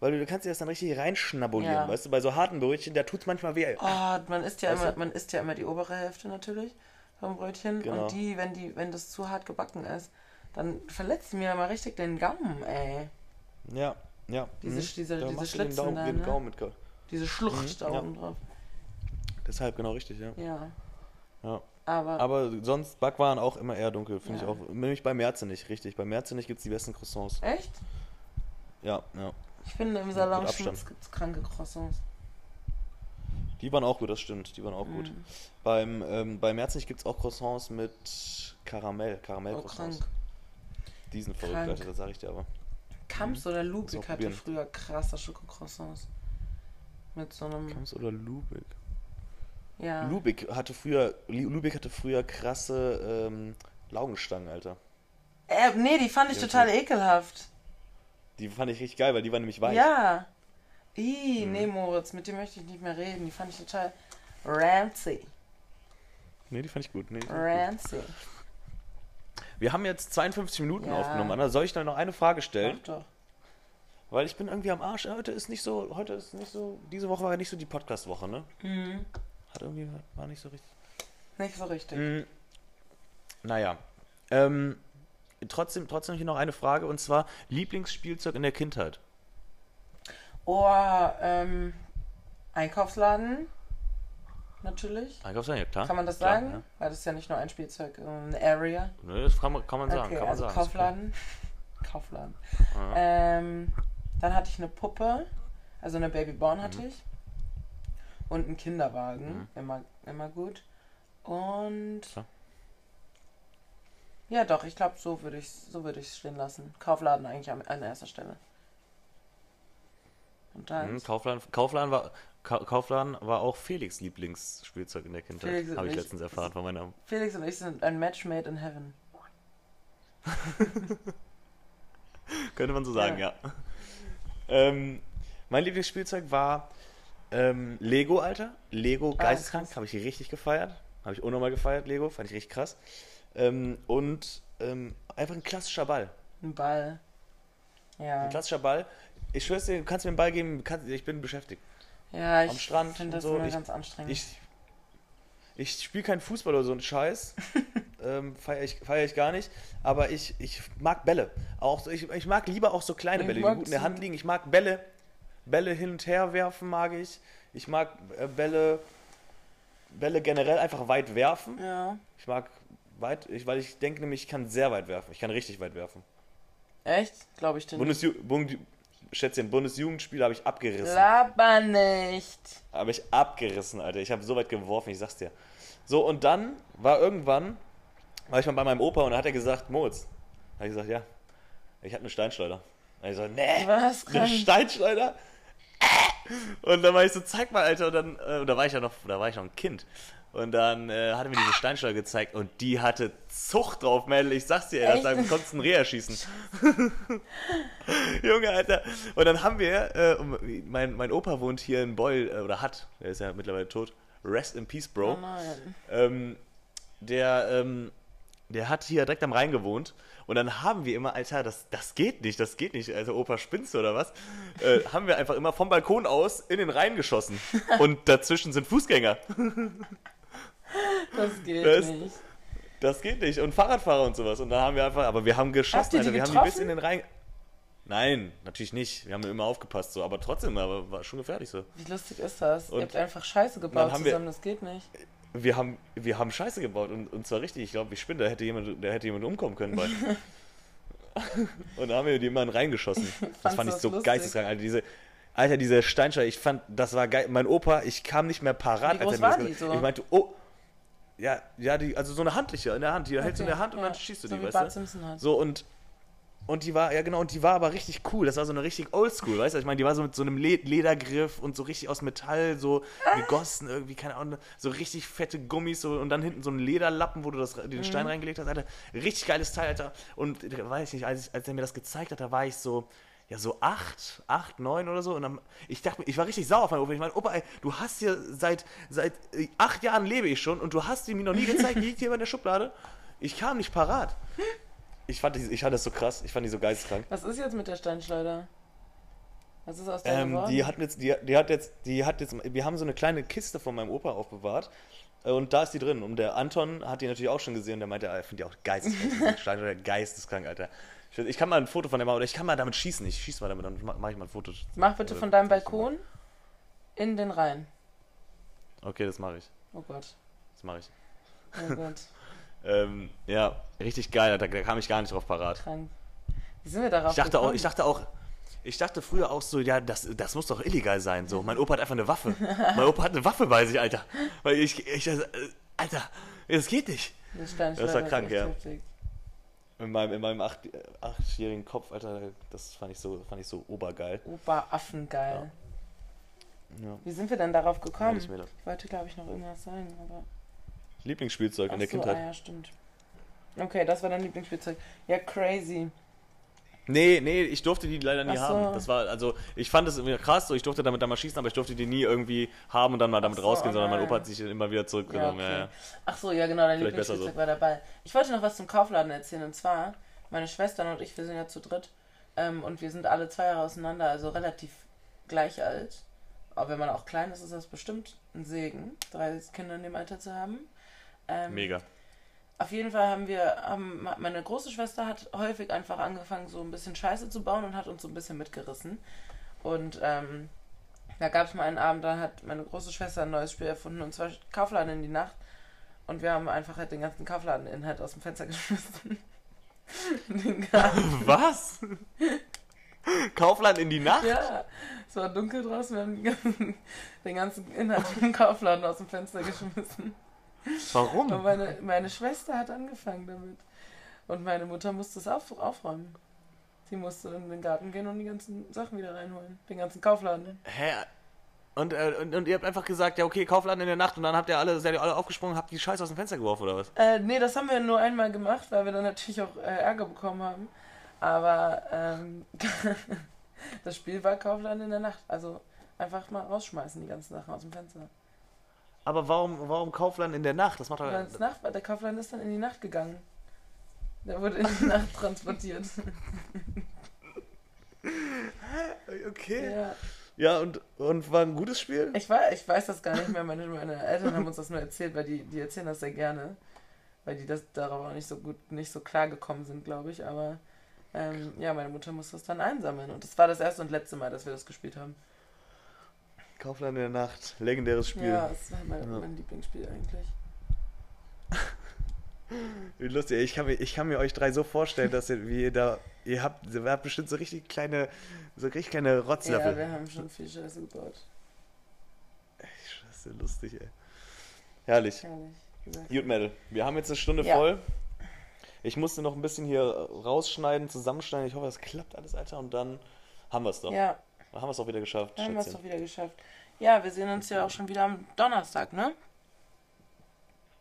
Weil du, kannst dir das dann richtig reinschnabulieren. Ja. Weißt du, bei so harten Brötchen, da tut es manchmal weh. Oh, man isst ja Weißt immer, du? man isst ja immer die obere Hälfte natürlich vom Brötchen. Genau. Und die, wenn die, wenn das zu hart gebacken ist, dann verletzt mir mal richtig den Gaumen, ey. Ja, ja. Diese- mhm. diese- Da diese Schlitzen Daumen, da, ne? Gaumen mit. Diese Schlucht Mhm, da ja. oben drauf. Deshalb genau richtig, ja. Ja. ja. Aber, Aber sonst Backwaren auch immer eher dunkel, finde Ja. ich auch. Nämlich bei Merzenich, richtig. Bei Merzenich gibt es die besten Croissants. echt? Ja, ja. Ich finde im Salon Abstand. gibt es kranke Croissants. Die waren auch gut, das stimmt. Die waren auch gut. Mhm. Beim, ähm, bei Merzenich gibt es auch Croissants mit Karamell. Oh, Karamell-Croissants. krank. die sind verrückt. Alter, das sage ich dir aber. Kamps oder Lubik hatte früher krasse Schokocroissants. Mit so einem. Kams oder Lübeck? Ja. Lübeck hatte früher, Lübeck hatte früher krasse ähm, Laugenstangen, Alter. Äh, nee, die fand ich Ja, total ekelhaft. Die fand ich richtig geil, weil die waren nämlich weich. Ja. Ih, Mhm. nee, Moritz, mit dem möchte ich nicht mehr reden. Die fand ich total rancy. Nee, die fand ich gut. Nee, ich gut. Rancy. Wir haben jetzt 52 Minuten Ja. aufgenommen, Anna. Soll ich da noch eine Frage stellen? Mach doch. Weil ich bin irgendwie am Arsch. Heute ist nicht so, heute ist nicht so, diese Woche war ja nicht so die Podcast-Woche, ne? Mhm. Hat irgendwie, war nicht so richtig. Nicht so richtig. Mhm. Naja. Ähm, trotzdem, trotzdem hier noch eine Frage und zwar Lieblingsspielzeug in der Kindheit. Oh, ähm, Einkaufsladen. Natürlich. Einkaufswagen, ja klar. Kann man das klar, sagen? Weil das ist ja nicht nur ein Spielzeug, sondern eine Area. Ja. Ne, das kann man, kann man sagen. Okay, kann man also sagen. Kaufladen. Kaufladen. Ja. Ähm, dann hatte ich eine Puppe, also eine Babyborn hatte Mhm. ich. Und einen Kinderwagen, Mhm. immer, immer gut. Und Klar. ja, doch, ich glaube, so würde ich so würde ich es stehen lassen. Kaufladen eigentlich an, an erster Stelle. Dann Mhm, Kaufladen, Kaufladen, war, Ka Kaufladen war auch Felix Lieblingsspielzeug in der Kindheit. Felix und Habe ich ich- letztens erfahren von meiner. Felix und ich sind ein Match made in heaven. Könnte man so sagen, ja. Ähm, mein Lieblingsspielzeug war ähm, Lego, Alter. Lego Ah, Geisteskrank, habe ich richtig gefeiert. Habe ich unnormal gefeiert, Lego, fand ich richtig krass. Ähm, und ähm, einfach ein klassischer Ball. Ein Ball. Ja. Ein klassischer Ball. Ich schwör's dir, du kannst mir einen Ball geben, kannst, ich bin beschäftigt. Ja, ich am Strand finde das so, immer ich- ganz anstrengend. Ich, ich spiele keinen Fußball oder so einen Scheiß. ähm, Feiere ich, feier ich gar nicht. Aber ich, ich mag Bälle. Auch so, ich, ich mag lieber auch so kleine Bälle, die gut in der Hand liegen. Ich mag Bälle. Bälle hin und her werfen mag ich. Ich mag äh, Bälle, Bälle generell einfach weit werfen. ja. Ich mag weit, ich, weil ich denke nämlich, ich kann sehr weit werfen. Ich kann richtig weit werfen. Echt? Glaube ich nicht. Bundesju Bund Schätzchen, Bundesjugendspiel habe ich abgerissen. Laber nicht. Habe ich abgerissen, Alter. Ich habe so weit geworfen, ich sag's dir. So, und dann war irgendwann, war ich mal bei meinem Opa und da hat er gesagt, Moritz. Da habe ich gesagt, ja, ich hatte eine Steinschleuder. Da hab ich gesagt, nee, Was? eine. Steinschleuder? Und dann war ich so, zeig mal, Alter. Und dann, äh, und da war ich ja noch, da war ich noch ein Kind. Und dann äh, hat er mir diese Steinschleuder gezeigt und die hatte Zucht drauf, Mädel. Ich sag's dir, ey, das da konntest du einen Reher schießen. Junge, Alter. Und dann haben wir, äh, mein, mein Opa wohnt hier in Beul, äh, oder hat, der ist ja mittlerweile tot. Rest in Peace, Bro. Oh. Ähm, der, ähm, der hat hier direkt am Rhein gewohnt. Und dann haben wir immer, Alter, das, das geht nicht, das geht nicht, also Opa spinnst du oder was? Äh, haben wir einfach immer vom Balkon aus in den Rhein geschossen. Und dazwischen sind Fußgänger. Das geht Das- nicht. Das geht nicht. Und Fahrradfahrer und sowas. Und da haben wir einfach, aber wir haben die Alter. Wir haben die bis in den Rhein. Nein, natürlich nicht. Wir haben immer aufgepasst, so, aber trotzdem, aber war schon gefährlich so. Wie lustig ist das? Und Ihr habt einfach Scheiße gebaut haben wir- zusammen, das geht nicht. Wir haben, wir haben Scheiße gebaut und, und zwar richtig. Ich glaube, ich spinne, da hätte jemand, da hätte jemand umkommen können bei. und da haben wir die immer reingeschossen. Das fand ich so lustig? geisteskrank, Alter. Diese, Alter, diese Steinscheibe, ich fand, das war geil. Mein Opa, ich kam nicht mehr parat, Wie groß er mir das war die so? Ich meinte, oh, Ja, ja, die, also so eine handliche in der Hand. Die hältst du in der Hand und ja. dann schießt du so die, wie weißt Bart du? Simpson hat. So und und die war, ja genau, und die war aber richtig cool. Das war so eine richtig oldschool, weißt du? Ich meine, die war so mit so einem Le Ledergriff und so richtig aus Metall, so gegossen irgendwie, keine Ahnung, so richtig fette Gummis so, und dann hinten so ein Lederlappen, wo du das, den Stein reingelegt hast, Alter. Richtig geiles Teil, Alter. Und weiß ich nicht, als, als er mir das gezeigt hat, da war ich so, ja, so acht, acht, neun oder so. Und dann, ich dachte, ich war richtig sauer auf meinen Opa. Ich meine, Opa, ey, du hast hier seit, seit äh, acht Jahren lebe ich schon und du hast die mir noch nie gezeigt, die liegt hier in der Schublade. Ich kam nicht parat. Ich fand, die, ich fand das so krass, ich fand die so geisteskrank. Was ist jetzt mit der Steinschleuder? Was ist aus der Ähm, geworden? die hat jetzt, die, die hat jetzt, die hat jetzt, wir haben so eine kleine Kiste von meinem Opa aufbewahrt. äh, Und da ist die drin. Und der Anton hat die natürlich auch schon gesehen. Und der meinte, er findet die auch geisteskrank. Steinschleuder geisteskrank, Alter. Ich, kann mal ein Foto von dem machen. Oder ich kann mal damit schießen. Ich schieße mal damit, dann mache ich mal ein Foto. Mach bitte Äh, von deinem das- Balkon in den Rhein. Okay, das mache ich. Oh Gott. Das mache ich. Oh Gott. Ähm, ja, richtig geil. Alter. Da kam ich gar nicht drauf parat. Krank. Wie sind wir darauf Ich dachte auch, ich dachte auch, ich dachte früher auch so, ja, das, das muss doch illegal sein. So, mein Opa hat einfach eine Waffe. mein Opa hat eine Waffe bei sich, Alter. Weil ich, ich äh, Alter, das geht nicht. Steinschleuder Das war krank, ja. heftig. In meinem, in meinem acht, äh, achtjährigen Kopf, Alter, das fand ich so, fand ich so obergeil. Opa Affengeil. Ja. Wie sind wir denn darauf gekommen? Mir das- Ich wollte, glaube ich, noch irgendwas sagen, aber. Lieblingsspielzeug in Ach der so, Kindheit. ah ja, stimmt. Okay, das war dein Lieblingsspielzeug. Ja, crazy. Nee, nee, ich durfte die leider nie so. haben. Das war, also, ich fand es irgendwie krass, so, ich durfte damit dann mal schießen, aber ich durfte die nie irgendwie haben und dann mal damit so, rausgehen, sondern mein. Opa hat sich immer wieder Ja, zurückgenommen. okay. Ja, ja. Ach so, ja genau, dein Lieblingsspielzeug so. war dabei. Ich wollte noch was zum Kaufladen erzählen und zwar, meine Schwestern und ich, wir sind ja zu dritt ähm, und wir sind alle zwei Jahre auseinander, also relativ gleich alt. Aber wenn man auch klein ist, ist das bestimmt ein Segen, drei Kinder in dem Alter zu haben. Ähm, Mega. Auf jeden Fall haben wir, haben, meine große Schwester hat häufig einfach angefangen, so ein bisschen Scheiße zu bauen und hat uns so ein bisschen mitgerissen. Und ähm, da gab es mal einen Abend, da hat meine große Schwester ein neues Spiel erfunden und zwar Kaufladen in die Nacht. Und wir haben einfach halt den ganzen Kaufladen-Inhalt aus dem Fenster geschmissen. Was? Kaufland in die Nacht? Ja, es war dunkel draußen, wir haben den ganzen, den ganzen Inhalt vom Kaufladen aus dem Fenster geschmissen. Und Warum? meine, meine Schwester hat angefangen damit. Und meine Mutter musste es auf, aufräumen. Sie musste in den Garten gehen und die ganzen Sachen wieder reinholen. Den ganzen Kaufladen. Hä? Und, äh, und, und ihr habt einfach gesagt, ja okay, Kaufladen in der Nacht und dann habt ihr alle, seid ihr alle aufgesprungen und habt die Scheiße aus dem Fenster geworfen oder was? Äh, nee, das haben wir nur einmal gemacht, weil wir dann natürlich auch äh, Ärger bekommen haben. Aber ähm, das Spiel war Kaufladen in der Nacht. Also einfach mal rausschmeißen, die ganzen Sachen aus dem Fenster. Aber warum, warum Kaufland in der Nacht? Das macht doch. Ins Nacht, der Kaufladen ist dann in die Nacht gegangen. Der wurde in die Nacht transportiert. Okay. ja. Ja, und, und war ein gutes Spiel? Ich, weiß, ich weiß das gar nicht mehr. Meine, meine Eltern haben uns das nur erzählt, weil die, die erzählen das sehr gerne. Weil die das darauf auch nicht so gut, nicht so klar gekommen sind, glaube ich. Aber ähm, ja, meine Mutter musste das dann einsammeln. Und das war das erste und letzte Mal, dass wir das gespielt haben. Kaufland in der Nacht, legendäres Spiel. Ja, das war mein, Ja. mein Lieblingsspiel eigentlich. Wie lustig, ich kann, mir, ich kann mir euch drei so vorstellen, dass ihr, wie ihr da, ihr habt, ihr habt bestimmt so richtig kleine, so richtig kleine Ja, Rotzlöffel. wir haben schon viel Scheiße gebaut. das ist ja lustig, ey. Herrlich. Herrlich. Gut, Metal. Wir haben jetzt eine Stunde Ja. voll. Ich musste noch ein bisschen hier rausschneiden, zusammenschneiden. Ich hoffe, das klappt alles, Alter. Und dann haben wir es doch. Ja, Dann haben wir es auch wieder geschafft, dann haben wir es doch wieder geschafft. Ja, wir sehen uns ja auch schon wieder am Donnerstag, ne?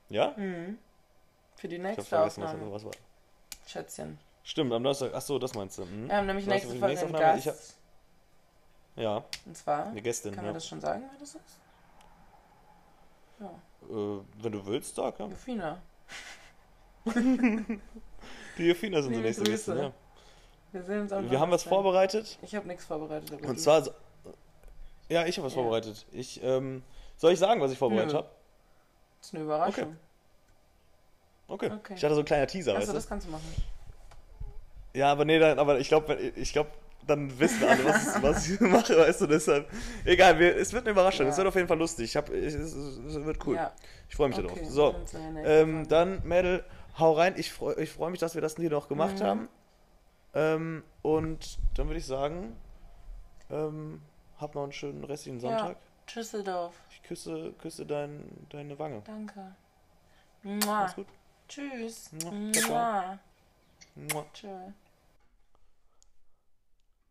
Ja? Mhm. Für die Ich hab nächste was, Aufnahme. was war. Schätzchen. Stimmt, am Donnerstag. Ach so, das meinst du. Mhm. Wir haben nämlich nächste Folge einen Gast. Ja, Und zwar, eine Gästin. kann Ja. man das schon sagen, wer das ist? Ja, Äh, wenn du willst, sag. Ja. Jofina. Die Jofina sind die nächste. Gästin. Ja. Wir sehen uns am Wir haben was vorbereitet. Ich habe nichts vorbereitet. Und zwar. Ja, ich habe was Ja. vorbereitet. Ich, ähm, soll ich sagen, was ich vorbereitet habe? Das ist eine Überraschung. Okay. Okay. Ich hatte so ein kleiner Teaser, Achso, weißt das kannst du machen. Ja, aber nee, dann, aber ich glaube, ich glaube, dann wissen alle, was, was ich mache, weißt du, deshalb. Egal, wir, es wird eine Überraschung. Ja. Es wird auf jeden Fall lustig. Ich hab, es, es, es wird cool. Ja, Ich freue mich okay. darauf. So, ähm, dann, Mädel, hau rein. Ich freue ich freu mich, dass wir das hier noch gemacht Mhm. haben. Ähm, und dann würde ich sagen, ähm, hab noch einen schönen restlichen Ja. Sonntag. Tschüsseldorf. Ich küsse, küsse dein, deine Wange. Danke. Mua. Mach's gut. Tschüss. Mua. Mua. Mua. Tschö.